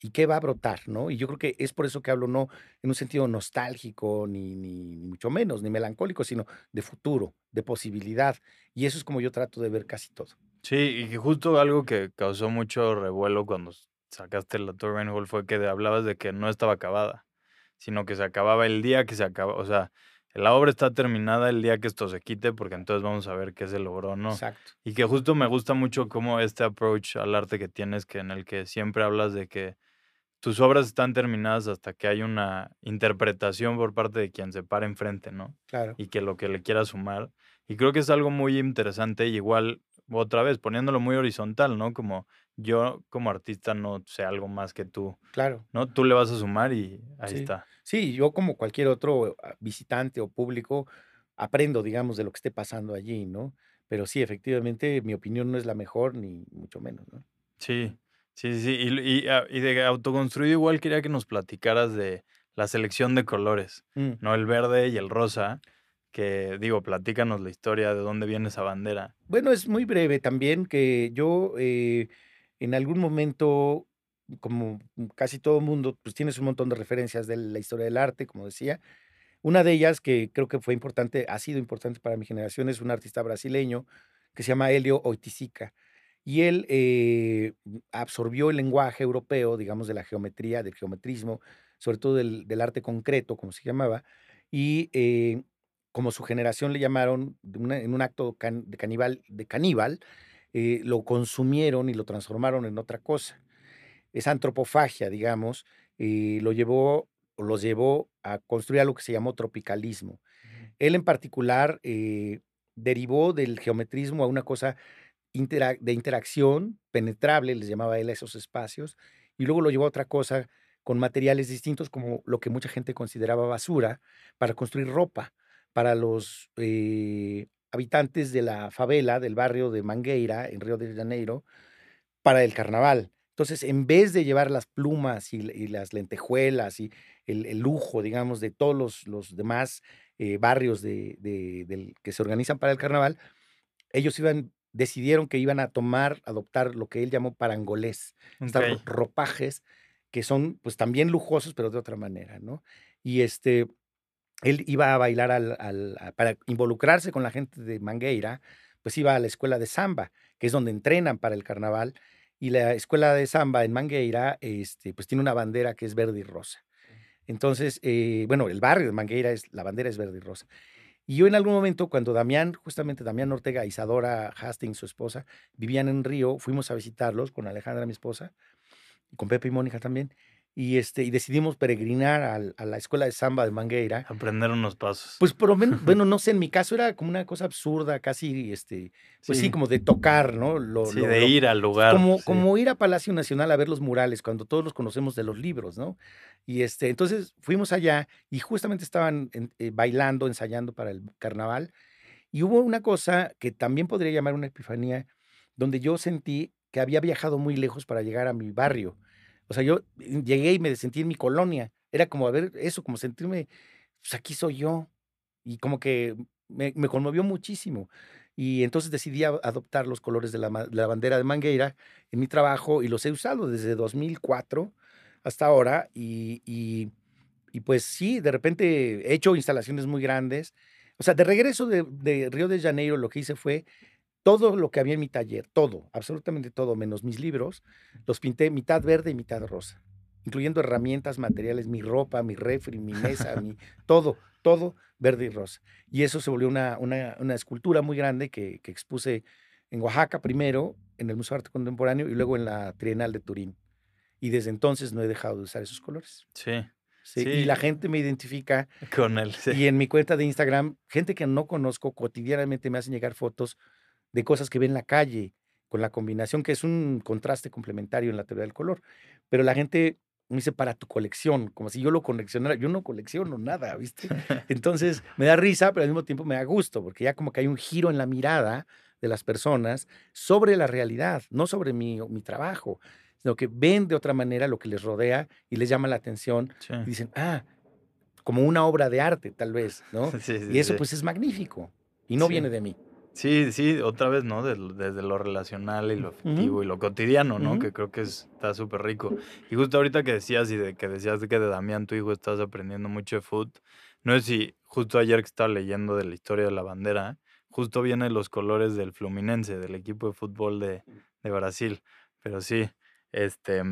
Y qué va a brotar, ¿no? Y yo creo que es por eso que hablo no en un sentido nostálgico, ni, ni, ni mucho menos, ni melancólico, sino de futuro, de posibilidad. Y eso es como yo trato de ver casi todo. Sí, y que justo algo que causó mucho revuelo cuando sacaste la Turbine Hall fue que hablabas de que no estaba acabada, sino que se acababa el día que se acaba, o sea, la obra está terminada el día que esto se quite, porque entonces vamos a ver qué se logró no. Exacto. Y que justo me gusta mucho como este approach al arte que tienes, que en el que siempre hablas de que tus obras están terminadas hasta que hay una interpretación por parte de quien se para enfrente, ¿no? Claro. y que lo que le quiera sumar. Y creo que es algo muy interesante, y igual, otra vez, poniéndolo muy horizontal, ¿no? Como yo como artista no sé algo más que tú, Claro. ¿no? Tú le vas a sumar y ahí Sí. está. Sí, yo como cualquier otro ah, visitante o público, aprendo, digamos, de lo que esté pasando allí, ¿no? Pero sí, efectivamente, mi opinión no es la mejor, ni mucho menos, ¿no? Sí, sí, sí. Y, y, ah, y de autoconstruido igual quería que nos platicaras de la selección de colores, Mm. ¿no? El verde y el rosa, que digo, platícanos la historia de dónde viene esa bandera. Bueno, es muy breve también que yo eh, en algún momento, como casi todo mundo, pues tienes un montón de referencias de la historia del arte, como decía. Una de ellas que creo que fue importante, ha sido importante para mi generación, es un artista brasileño que se llama Helio Oiticica. Y él eh, absorbió el lenguaje europeo, digamos, de la geometría, del geometrismo, sobre todo del, del arte concreto, como se llamaba, y eh, como su generación le llamaron, una- en un acto can- de caníbal, de caníbal eh, lo consumieron y lo transformaron en otra cosa. Esa antropofagia, digamos, lo llevó los llevó a construir algo que se llamó tropicalismo. Él en particular derivó del geometrismo a una cosa de interacción penetrable, les llamaba él a esos espacios, y luego lo llevó a otra cosa con materiales distintos como lo que mucha gente consideraba basura para construir ropa para los eh, habitantes de la favela del barrio de Mangueira en Río de Janeiro para el carnaval. Entonces, en vez de llevar las plumas y, las lentejuelas y el, lujo, digamos, de todos los, los demás eh, barrios de, de, que se organizan para el carnaval, ellos iban, decidieron que iban a tomar, adoptar lo que él llamó parangolés, okay. estos ropajes que son pues también lujosos, pero de otra manera, ¿no? Y este, él iba a bailar al, al, a, para involucrarse con la gente de Mangueira, pues iba a la escuela de samba, que es donde entrenan para el carnaval, y la escuela de samba en Mangueira, este, pues tiene una bandera que es verde y rosa. Entonces, eh, bueno, el barrio de Mangueira, es, la bandera es verde y rosa. Y yo en algún momento, cuando Damián, justamente Damián Ortega, Isadora Hastings, su esposa, vivían en Río, fuimos a visitarlos con Alejandra, mi esposa, y con Pepe y Mónica también y, este, y decidimos peregrinar al- a, la escuela de samba de Mangueira. Aprender unos pasos. Pues por lo menos, bueno, no sé, en mi caso era como una cosa absurda, casi, este, pues sí, Sí. como de tocar, ¿no? Lo, sí, lo- de lo- ir al lugar. como, sí. como ir a Palacio Nacional a ver los murales, cuando todos los conocemos de los libros, ¿no? Y este, entonces fuimos allá y justamente estaban en- eh, bailando, ensayando para el carnaval. Y hubo una cosa que también podría llamar una epifanía, donde yo sentí que había viajado muy lejos para llegar a mi barrio. O sea, yo llegué y me sentí en mi colonia. Era como a ver eso, como sentirme, pues aquí soy yo. Y como que me, me conmovió muchísimo. Y entonces decidí adoptar los colores de la, de la bandera de Mangueira en mi trabajo y los he usado desde 2004 hasta ahora. Y, y- y pues sí, de repente he hecho instalaciones muy grandes. O sea, de regreso de, de Río de Janeiro, lo que hice fue todo lo que había en mi taller, todo, absolutamente todo, menos mis libros, los pinté mitad verde y mitad rosa, incluyendo herramientas, materiales, mi ropa, mi refri, mi mesa, mi, todo, todo verde y rosa. Y eso se volvió una, una, una escultura muy grande que, que expuse en Oaxaca primero, en el Museo de Arte Contemporáneo y luego en la Trienal de Turín. Y desde entonces no he dejado de usar esos colores. Sí, Sí, Sí. Y la gente me identifica con él. Sí. y en mi cuenta de Instagram, gente que no conozco cotidianamente me hacen llegar fotos de cosas que ven en la calle, con la combinación que es un contraste complementario en la teoría del color. Pero la gente me dice para tu colección, como si yo lo coleccionara. Yo no colecciono nada, ¿viste? Entonces me da risa, pero al mismo tiempo me da gusto, porque ya como que hay un giro en la mirada de las personas sobre la realidad, no sobre mi, mi trabajo, sino que ven de otra manera lo que les rodea y les llama la atención Sí. y dicen, ah, como una obra de arte, tal vez, ¿no? Sí, sí, y eso pues es magnífico. Y no viene de mí. Sí, sí, otra vez, ¿no? Desde lo relacional y lo afectivo y lo cotidiano, ¿no? Que creo que es- está súper rico. Y justo ahorita que decías y de que decías de que de Damián, tu hijo, estás aprendiendo mucho de food, no sé si justo ayer que estaba leyendo de la historia de la bandera, justo vienen los colores del Fluminense, del equipo de fútbol de, de Brasil. Pero sí, este...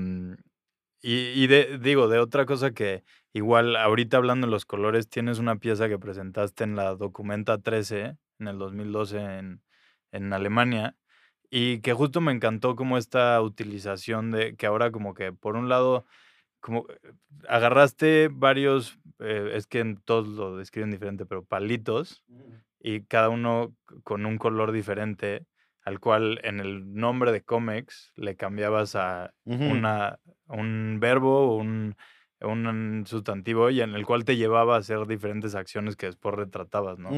Y, y de, digo, de otra cosa que igual ahorita hablando de los colores, tienes una pieza que presentaste en la Documenta 13 en el 2012 en, en Alemania y que justo me encantó como esta utilización de que ahora como que por un lado como eh, agarraste varios, eh, es que en todos lo describen diferente, pero palitos y cada uno con un color diferente al cual en el nombre de cómics le cambiabas a una, un verbo, un, un sustantivo y en el cual te llevaba a hacer diferentes acciones que después retratabas, ¿no?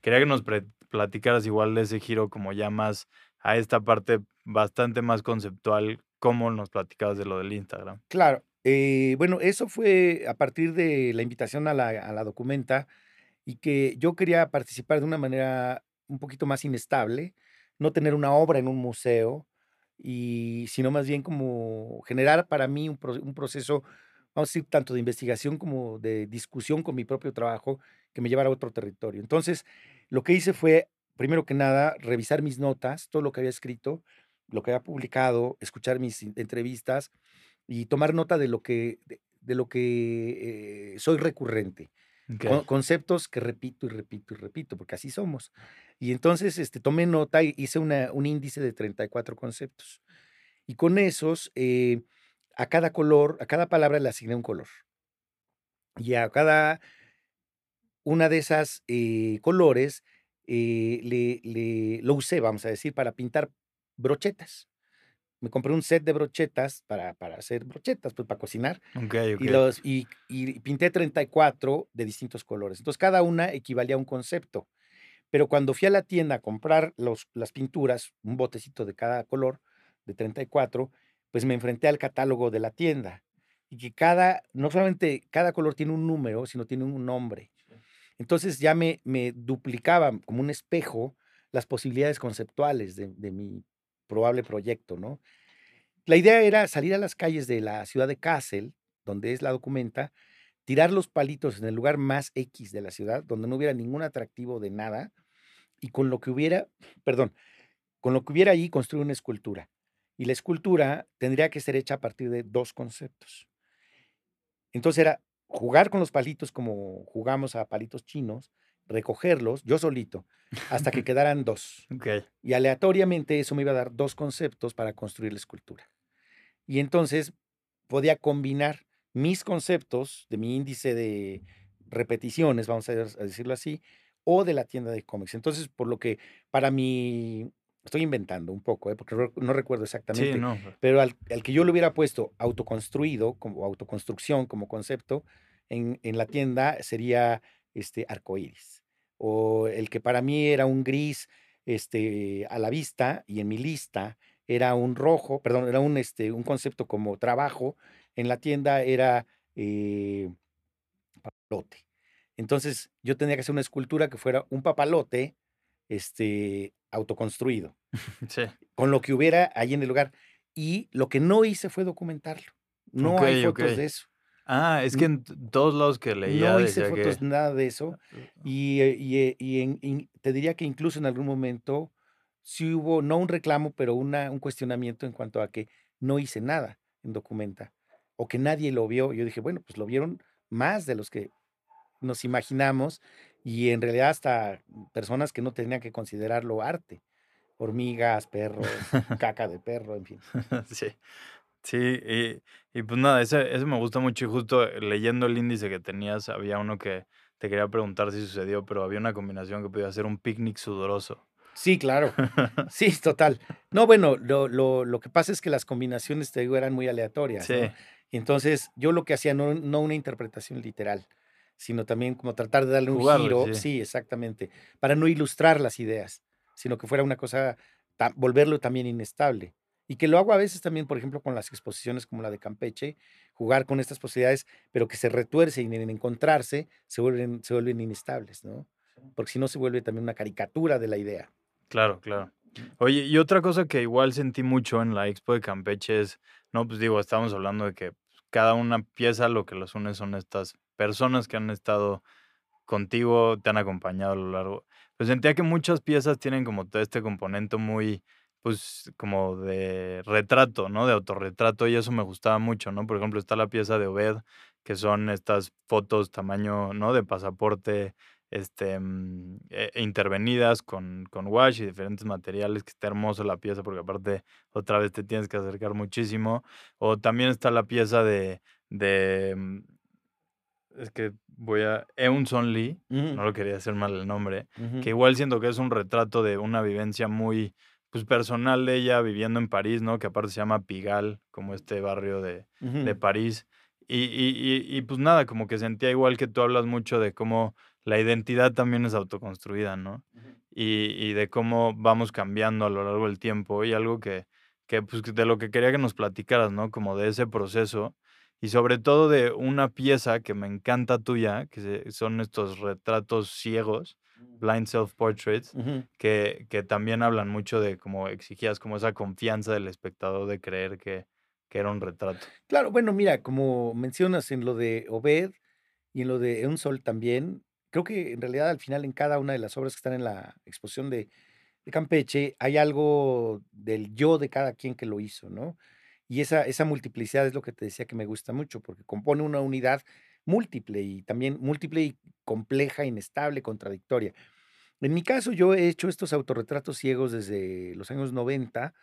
Quería que nos platicaras igual de ese giro como ya más a esta parte bastante más conceptual, como nos platicabas de lo del Instagram. Claro. eh, bueno, eso fue a partir de la invitación a la, a la documenta y que yo quería participar de una manera un poquito más inestable, no tener una obra en un museo, y sino más bien como generar para mí un, pro- un proceso, vamos a decir, tanto de investigación como de discusión con mi propio trabajo que me llevara a otro territorio. Entonces, lo que hice fue, primero que nada, revisar mis notas, todo lo que había escrito, lo que había publicado, escuchar mis entrevistas y tomar nota de lo que, de, de lo que eh, soy recurrente. Con- conceptos que repito y repito y repito, porque así somos. Y entonces este, tomé nota y hice una- un índice de 34 conceptos. Y con esos, eh, a cada color, a cada palabra le asigné un color. Y a cada una de esas eh, colores eh, le, le- lo usé, vamos a decir, para pintar brochetas. Me compré un set de brochetas para, para hacer brochetas, pues para cocinar. Ok, ok. Y, los, y, y pinté 34 de distintos colores. Entonces, cada una equivalía a un concepto. Pero cuando fui a la tienda a comprar los, las pinturas, un botecito de cada color, de 34, pues me enfrenté al catálogo de la tienda. Y que cada, no solamente cada color tiene un número, sino tiene un nombre. Entonces ya me, me duplicaba como un espejo las posibilidades conceptuales de, de mi probable proyecto, ¿no? La idea era salir a las calles de la ciudad de Kassel, donde es la documenta, tirar los palitos en el lugar más X de la ciudad, donde no hubiera ningún atractivo de nada, y con lo que hubiera, perdón, con lo que hubiera ahí construir una escultura. Y la escultura tendría que ser hecha a partir de dos conceptos. Entonces era jugar con los palitos como jugamos a palitos chinos, recogerlos, yo solito, hasta que quedaran dos. Y aleatoriamente eso me iba a dar dos conceptos para construir la escultura. Y entonces podía combinar mis conceptos de mi índice de repeticiones, vamos a decirlo así, o de la tienda de cómics. Entonces, por lo que para mí, estoy inventando un poco, ¿eh? porque no recuerdo Sí, exactamente, no. pero al, al que yo le hubiera puesto autoconstruido, como autoconstrucción como concepto, en, en la tienda sería este arcoíris. O el que para mí era un gris este, a la vista y en mi lista era un rojo, perdón, era un, este, un concepto como trabajo, en la tienda era eh, papalote. Entonces yo tenía que hacer una escultura que fuera un papalote este, autoconstruido Sí. con lo que hubiera ahí en el lugar. Y lo que no hice fue documentarlo. No hay fotos de eso. Ah, es que en todos lados que leía No hice fotos, que... nada de eso. Y, eh, y, eh, y en- in- te diría que incluso en algún momento sí hubo, no un reclamo, pero una, un cuestionamiento en cuanto a que no hice nada en Documenta o que nadie lo vio. Yo dije, bueno, pues lo vieron más de los que nos imaginamos y en realidad hasta personas que no tenían que considerarlo arte. Hormigas, perros, caca de perro, en fin. Sí. Sí, y, y pues nada, ese, ese me gusta mucho y justo leyendo el índice que tenías, había uno que te quería preguntar si sucedió, pero había una combinación que podía ser un picnic sudoroso. Sí, claro. Sí, total. No, bueno, lo, lo, lo que pasa es que las combinaciones, te digo, eran muy aleatorias. ¿no? Sí, Y entonces yo lo que hacía no, no una interpretación literal, sino también como tratar de darle un Jugarle, giro, sí. sí. exactamente, para no ilustrar las ideas, sino que fuera una cosa, ta- volverlo también inestable. Y que lo hago a veces también, por ejemplo, con las exposiciones como la de Campeche, jugar con estas posibilidades, pero que se retuercen y en encontrarse se vuelven, se vuelven inestables, ¿no? Porque si no se vuelve también una caricatura de la idea. claro, claro. Oye, y otra cosa que igual sentí mucho en la expo de Campeche es, no, pues digo, estábamos hablando de que cada una pieza lo que los une son estas personas que han estado contigo, te han acompañado a lo largo. Pues sentía que muchas piezas tienen como todo este componente muy, pues, como de retrato, ¿no? De autorretrato, y eso me gustaba mucho, ¿no? Por ejemplo, está la pieza de Obed, que son estas fotos tamaño, ¿no? De pasaporte, este, mm, e- e intervenidas con, con wash y diferentes materiales, que está hermosa la pieza, porque aparte, otra vez te tienes que acercar muchísimo. O también está la pieza de, de mm, es que voy a, Eunson Lee, no lo quería hacer mal el nombre, que igual siento que es un retrato de una vivencia muy, pues, personal de ella viviendo en París, ¿no? Que aparte se llama Pigalle, como este barrio de, de. París. Y, y, y, y, pues nada, como que sentía igual que tú hablas mucho de cómo la identidad también es autoconstruida, ¿no? Y, y de cómo vamos cambiando a lo largo del tiempo y algo que, que pues de lo que quería que nos platicaras, ¿no? Como de ese proceso y sobre todo de una pieza que me encanta tuya, que son estos retratos ciegos, blind self-portraits, Ujú. que, que también hablan mucho de cómo exigías como esa confianza del espectador de creer que, que era un retrato. Claro, bueno, mira, como mencionas en lo de Obed y en lo de Un Sol también, creo que en realidad al final en cada una de las obras que están en la exposición de, de Campeche hay algo del yo de cada quien que lo hizo, ¿no? Y esa, esa multiplicidad es lo que te decía que me gusta mucho, porque compone una unidad múltiple y también múltiple y compleja, inestable, contradictoria. En mi caso, yo he hecho estos autorretratos ciegos desde los años 90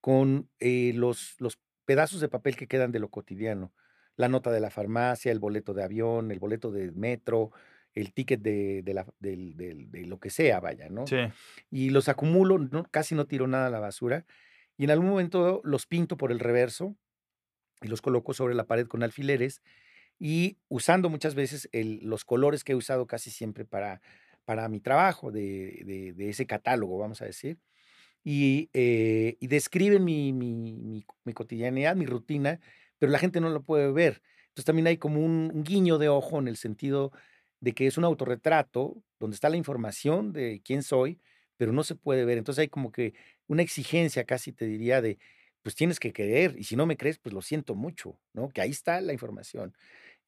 con eh, los, los pedazos de papel que quedan de lo cotidiano. La nota de la farmacia, el boleto de avión, el boleto de metro, el ticket de, de la- de lo que sea, vaya, ¿no? Sí, Y los acumulo, no, casi no tiro nada a la basura. Y en algún momento los pinto por el reverso y los coloco sobre la pared con alfileres y usando muchas veces el- los colores que he usado casi siempre para, para mi trabajo de, de- de ese catálogo, vamos a decir y, eh, y describen mi, mi, mi- mi cotidianidad, mi rutina, pero la gente no lo puede ver. Entonces también hay como un, un guiño de ojo en el sentido de que es un autorretrato donde está la información de quién soy, pero no se puede ver. Entonces hay como que una exigencia casi te diría de, pues tienes que creer y si no me crees, pues lo siento mucho, ¿no? Que ahí está la información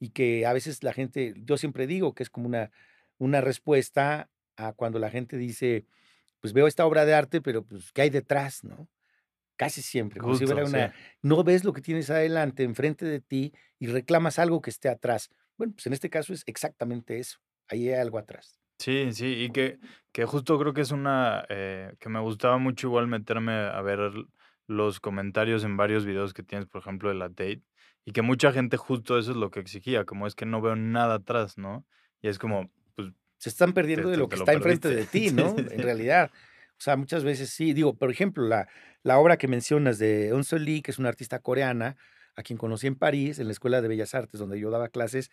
y que a veces la gente, yo siempre digo que es como una, una respuesta a cuando la gente dice, pues veo esta obra de arte, pero pues, ¿qué hay detrás, no? casi siempre, como si sí. una no ves lo que tienes adelante, enfrente de ti, y reclamas algo que esté atrás. Bueno, pues en este caso es exactamente eso, ahí hay algo atrás. Sí, sí, y que que justo creo que es una, eh, que me gustaba mucho igual meterme a ver los comentarios en varios videos que tienes, por ejemplo, de la Tate, y que mucha gente justo eso es lo que exigía, como es que no veo nada atrás, ¿no? Y es como, pues Se están te perdiendo de lo que lo está enfrente de perdiste. ti, Sí, ¿no? sí, En realidad. O sea, muchas veces sí, digo, por ejemplo, la la obra que mencionas de Eun Soon Lee, que es una artista coreana, a quien conocí en París, en la Escuela de Bellas Artes, donde yo daba clases,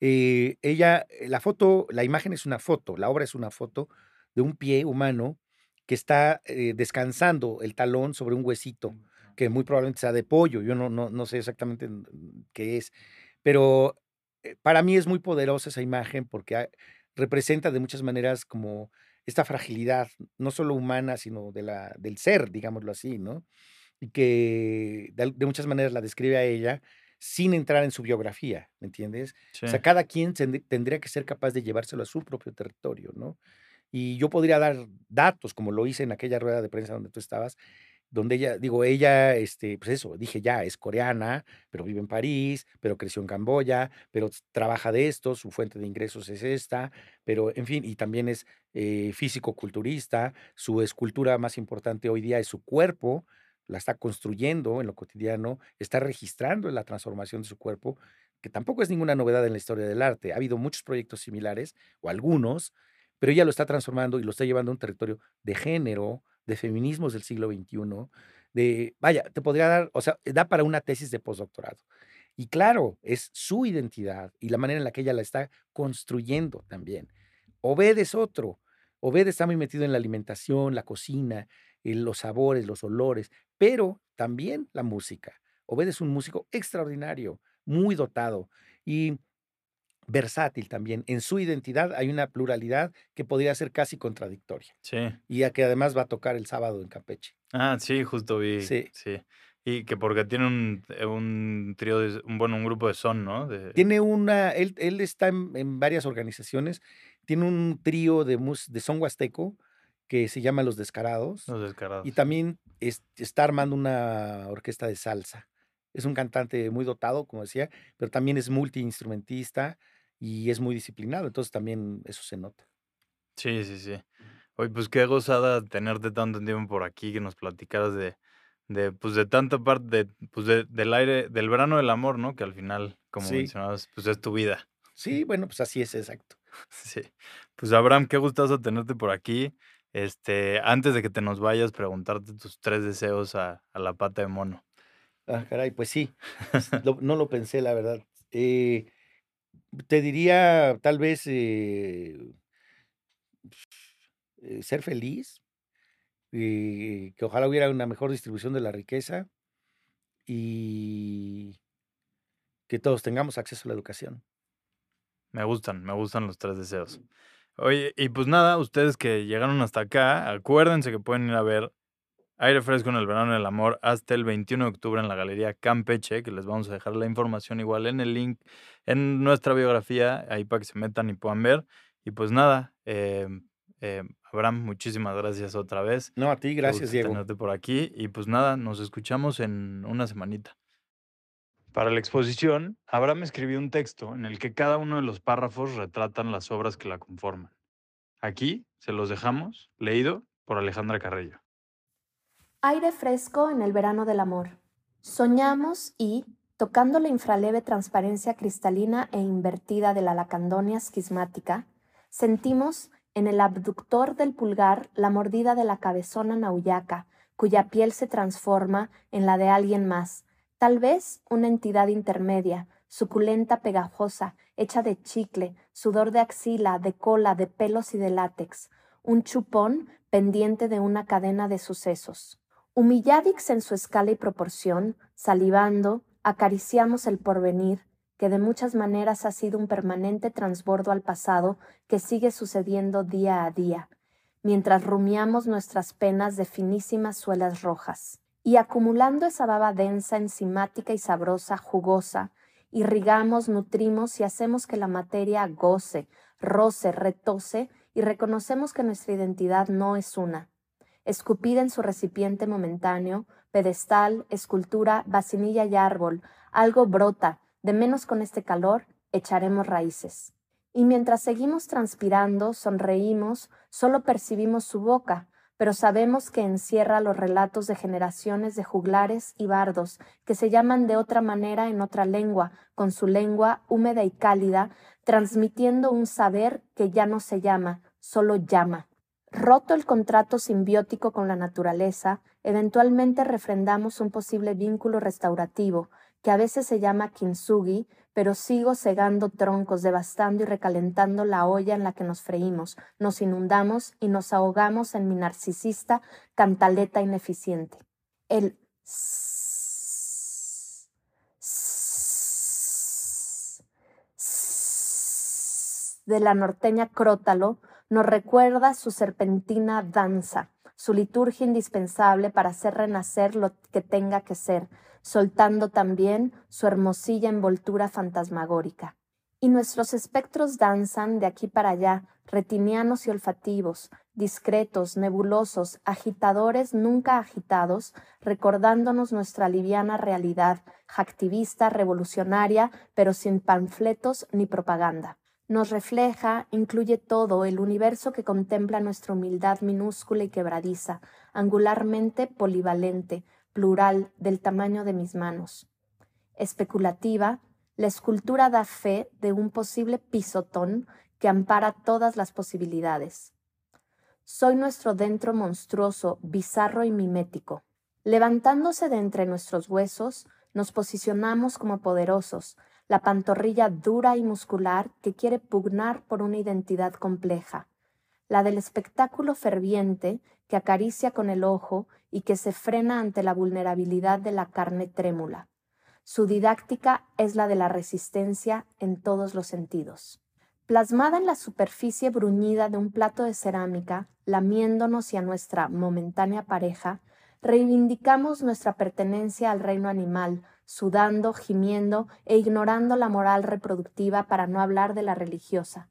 eh, ella, eh, la foto, la imagen es una foto, la obra es una foto de un pie humano que está, eh, descansando el talón sobre un huesito, que muy probablemente sea de pollo, yo no no no sé exactamente, qué es, pero, eh, para mí es muy poderosa esa imagen porque, representa de muchas maneras como esta fragilidad, no solo humana, sino de la del ser, digámoslo así, ¿no? Y que de muchas maneras la describe a ella sin entrar en su biografía, ¿me entiendes? O sea, cada quien tend tendría que ser capaz de llevárselo a su propio territorio, ¿no? Y yo podría dar datos, como lo hice en aquella rueda de prensa donde tú estabas, donde ella, digo, ella, este, pues eso, dije ya, es coreana, pero vive en París, pero creció en Camboya, pero trabaja de esto, su fuente de ingresos es esta, pero en fin, y también es, eh, físico-culturista, su escultura más importante hoy día es su cuerpo, la está construyendo en lo cotidiano, está registrando la transformación de su cuerpo, que tampoco es ninguna novedad en la historia del arte. Ha habido muchos proyectos similares, o algunos, pero ella lo está transformando y lo está llevando a un territorio de género, de feminismos del siglo XXI, de vaya, te podría dar, o sea, da para una tesis de postdoctorado. Y claro, es su identidad y la manera en la que ella la está construyendo también. Obed es otro. Obed está muy metido en la alimentación, la cocina, en los sabores, los olores, pero también la música. Obed es un músico extraordinario, muy dotado y versátil también. En su identidad hay una pluralidad que podría ser casi contradictoria. Sí. Y a que además va a tocar el sábado en Campeche. Ah, sí, justo vi, Sí. sí. Y que porque tiene un, eh, un trío de un bueno, un grupo de son, ¿no? De Tiene una él él está en en varias organizaciones, tiene un trío de mus de son huasteco que se llama Los Descarados, Los y Descarados. también es está armando una orquesta de salsa. Es un cantante muy dotado, como decía, pero también es multiinstrumentista y es muy disciplinado, entonces también eso se nota. Sí, sí, sí. Oye, pues qué gozada tenerte tanto tiempo por aquí, que nos platicaras de de, pues, de tanta parte de, pues, de del aire del verano del amor, ¿no? Que al final, como Sí. mencionabas, pues, es tu vida. Sí, bueno, pues así es, exacto. Sí. Pues, Abraham, qué gustazo tenerte por aquí. Este, antes de que te nos vayas, preguntarte tus 3 deseos a a la pata de mono. Ah, caray, pues sí, no lo pensé, la verdad. Eh, te diría, tal vez, eh eh, ser feliz, y que ojalá hubiera una mejor distribución de la riqueza y que todos tengamos acceso a la educación. Me gustan, me gustan los 3 deseos. Oye, y pues nada, ustedes que llegaron hasta acá, acuérdense que pueden ir a ver Aire Fresco en el Verano del Amor hasta el 21 de octubre en la Galería Campeche, que les vamos a dejar la información igual en el link en nuestra biografía, ahí para que se metan y puedan ver. Y pues nada, em, em, Abraham, muchísimas gracias otra vez. No, a ti, gracias, Diego. tenerte por aquí y pues nada, nos escuchamos en una semanita. Para la exposición, Abraham escribió un texto en el que cada uno de los párrafos retratan las obras que la conforman. Aquí se los dejamos, leído por Alejandra Carrillo. Aire fresco en el verano del amor. Soñamos y, tocando la infraleve transparencia cristalina e invertida de la lacandonia esquismática, sentimos en el abductor del pulgar la mordida de la cabezona nauyaca, cuya piel se transforma en la de alguien más, tal vez una entidad intermedia, suculenta pegajosa, hecha de chicle, sudor de axila, de cola, de pelos y de látex, un chupón pendiente de una cadena de sucesos. Humilladix en su escala y proporción, salivando, acariciamos el porvenir, que de muchas maneras ha sido un permanente transbordo al pasado que sigue sucediendo día a día, mientras rumiamos nuestras penas de finísimas suelas rojas. Y acumulando esa baba densa, enzimática y sabrosa, jugosa, irrigamos, nutrimos y hacemos que la materia goce, roce, retose y reconocemos que nuestra identidad no es una. Escupida en su recipiente momentáneo, pedestal, escultura, vacinilla y árbol, algo brota, de menos con este calor, echaremos raíces. Y mientras seguimos transpirando, sonreímos, solo percibimos su boca, pero sabemos que encierra los relatos de generaciones de juglares y bardos que se llaman de otra manera en otra lengua, con su lengua húmeda y cálida, transmitiendo un saber que ya no se llama, solo llama. Roto el contrato simbiótico con la naturaleza, eventualmente refrendamos un posible vínculo restaurativo, que a veces se llama kintsugi, pero sigo segando troncos, devastando y recalentando la olla en la que nos freímos, nos inundamos y nos ahogamos en mi narcisista cantaleta ineficiente. El de la norteña crótalo nos recuerda su serpentina danza, su liturgia indispensable para hacer renacer lo que tenga que ser, soltando también su hermosilla envoltura fantasmagórica. Y nuestros espectros danzan de aquí para allá, retinianos y olfativos, discretos, nebulosos, agitadores nunca agitados, recordándonos nuestra liviana realidad, activista, revolucionaria, pero sin panfletos ni propaganda. Nos refleja, incluye todo, el universo que contempla nuestra humildad minúscula y quebradiza, angularmente polivalente, plural, del tamaño de mis manos. Especulativa, la escultura da fe de un posible pisotón que ampara todas las posibilidades. Soy nuestro dentro monstruoso, bizarro y mimético. Levantándose de entre nuestros huesos, nos posicionamos como poderosos, la pantorrilla dura y muscular que quiere pugnar por una identidad compleja, la del espectáculo ferviente que acaricia con el ojo y que se frena ante la vulnerabilidad de la carne trémula. Su didáctica es la de la resistencia en todos los sentidos. Plasmada en la superficie bruñida de un plato de cerámica, lamiéndonos y a nuestra momentánea pareja, reivindicamos nuestra pertenencia al reino animal, sudando, gimiendo e ignorando la moral reproductiva para no hablar de la religiosa.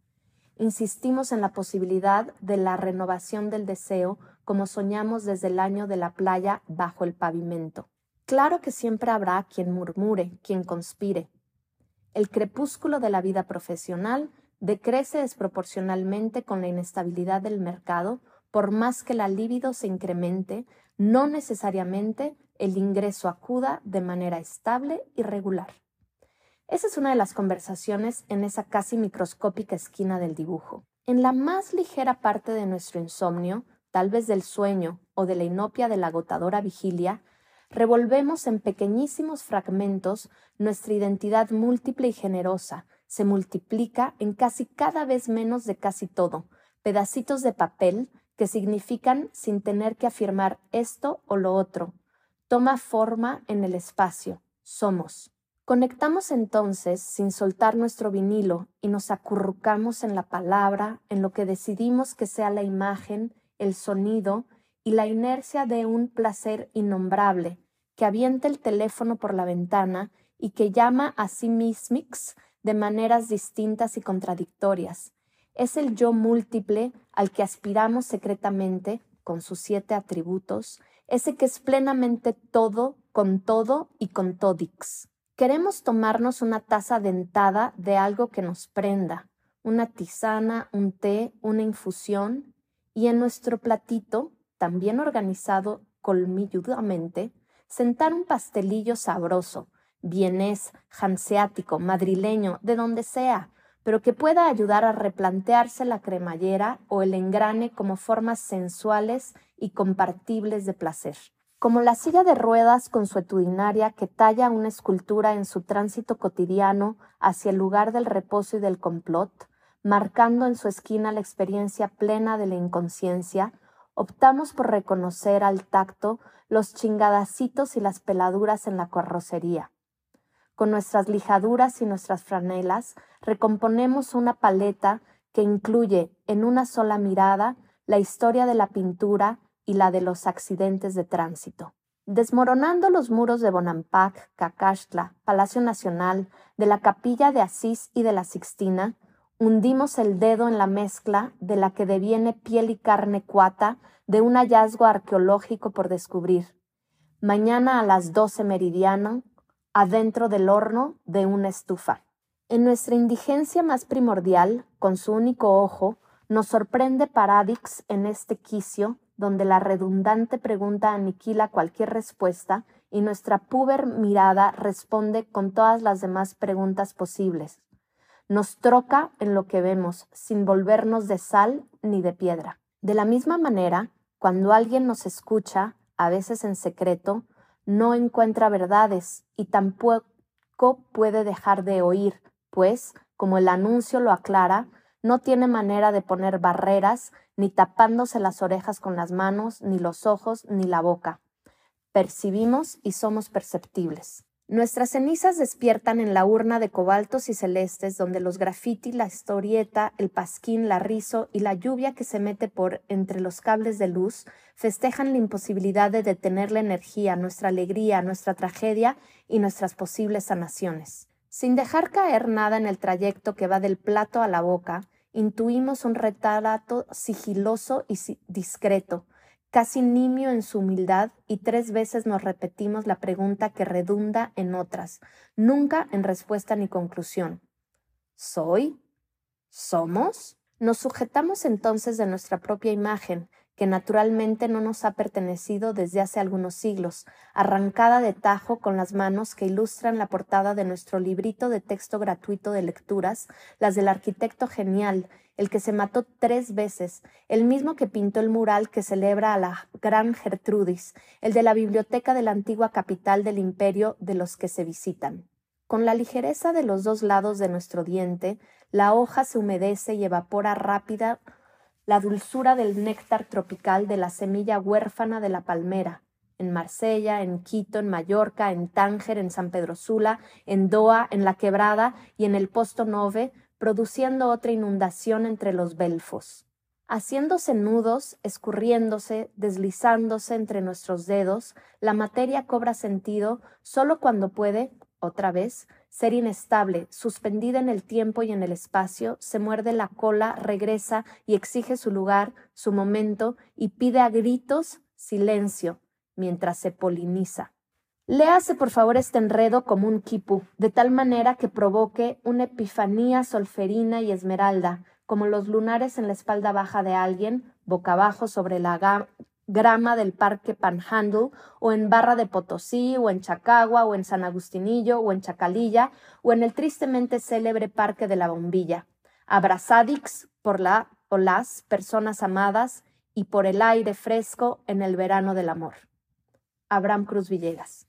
Insistimos en la posibilidad de la renovación del deseo como soñamos desde el año de la playa bajo el pavimento. Claro que siempre habrá quien murmure, quien conspire. El crepúsculo de la vida profesional decrece desproporcionalmente con la inestabilidad del mercado, por más que la libido se incremente, no necesariamente el ingreso acuda de manera estable y regular. Esa es una de las conversaciones en esa casi microscópica esquina del dibujo. En la más ligera parte de nuestro insomnio, tal vez del sueño o de la inopia de la agotadora vigilia, revolvemos en pequeñísimos fragmentos nuestra identidad múltiple y generosa, se multiplica en casi cada vez menos de casi todo, pedacitos de papel que significan sin tener que afirmar esto o lo otro, toma forma en el espacio, somos. Conectamos entonces sin soltar nuestro vinilo y nos acurrucamos en la palabra, en lo que decidimos que sea la imagen, el sonido y la inercia de un placer innombrable que avienta el teléfono por la ventana y que llama a sí mismix de maneras distintas y contradictorias. Es el yo múltiple al que aspiramos secretamente, con sus siete atributos, ese que es plenamente todo, con todo y con todix. Queremos tomarnos una taza dentada de algo que nos prenda, una tisana, un té, una infusión, y en nuestro platito, también organizado colmilludamente, sentar un pastelillo sabroso, vienés, hanseático, madrileño, de donde sea, pero que pueda ayudar a replantearse la cremallera o el engrane como formas sensuales y compartibles de placer. Como la silla de ruedas consuetudinaria que talla una escultura en su tránsito cotidiano hacia el lugar del reposo y del complot, marcando en su esquina la experiencia plena de la inconsciencia, optamos por reconocer al tacto los chingadacitos y las peladuras en la carrocería con nuestras lijaduras y nuestras franelas, recomponemos una paleta que incluye en una sola mirada la historia de la pintura y la de los accidentes de tránsito. Desmoronando los muros de Bonampak, Cacaxtla, Palacio Nacional, de la Capilla de Asís y de la Sixtina, hundimos el dedo en la mezcla de la que deviene piel y carne cuata de un hallazgo arqueológico por descubrir. Mañana a las 12 meridiano, adentro del horno de una estufa. En nuestra indigencia más primordial, con su único ojo, nos sorprende Paradix en este quicio, donde la redundante pregunta aniquila cualquier respuesta y nuestra puber mirada responde con todas las demás preguntas posibles. Nos troca en lo que vemos, sin volvernos de sal ni de piedra. De la misma manera, cuando alguien nos escucha, a veces en secreto, no encuentra verdades y tampoco puede dejar de oír, pues, como el anuncio lo aclara, no tiene manera de poner barreras, ni tapándose las orejas con las manos, ni los ojos, ni la boca. Percibimos y somos perceptibles. Nuestras cenizas despiertan en la urna de cobaltos y celestes donde los grafiti, la historieta, el pasquín, la rizo y la lluvia que se mete por entre los cables de luz festejan la imposibilidad de detener la energía, nuestra alegría, nuestra tragedia y nuestras posibles sanaciones. Sin dejar caer nada en el trayecto que va del plato a la boca, intuimos un retrato sigiloso y discreto, casi nimio en su humildad, y tres veces nos repetimos la pregunta que redunda en otras, nunca en respuesta ni conclusión. ¿Soy? ¿Somos? Nos sujetamos entonces de nuestra propia imagen, que naturalmente no nos ha pertenecido desde hace algunos siglos, arrancada de tajo con las manos que ilustran la portada de nuestro librito de texto gratuito de lecturas, las del arquitecto genial, el que se mató tres veces, el mismo que pintó el mural que celebra a la gran Gertrudis, el de la biblioteca de la antigua capital del imperio de los que se visitan. Con la ligereza de los dos lados de nuestro diente, la hoja se humedece y evapora rápida la dulzura del néctar tropical de la semilla huérfana de la palmera, en Marsella, en Quito, en Mallorca, en Tánger, en San Pedro Sula, en Doha, en La Quebrada y en el Posto Nove, produciendo otra inundación entre los belfos. Haciéndose nudos, escurriéndose, deslizándose entre nuestros dedos, la materia cobra sentido solo cuando puede, otra vez, ser inestable, suspendida en el tiempo y en el espacio, se muerde la cola, regresa y exige su lugar, su momento, y pide a gritos silencio, mientras se poliniza. Léase por favor este enredo como un quipu, de tal manera que provoque una epifanía solferina y esmeralda, como los lunares en la espalda baja de alguien, boca abajo sobre la grama del Parque Panhandle, o en Barra de Potosí, o en Chacagua, o en San Agustinillo, o en Chacalilla, o en el tristemente célebre Parque de la Bombilla. Abrazadix por la o las personas amadas y por el aire fresco en el verano del amor. Abraham Cruz Villegas.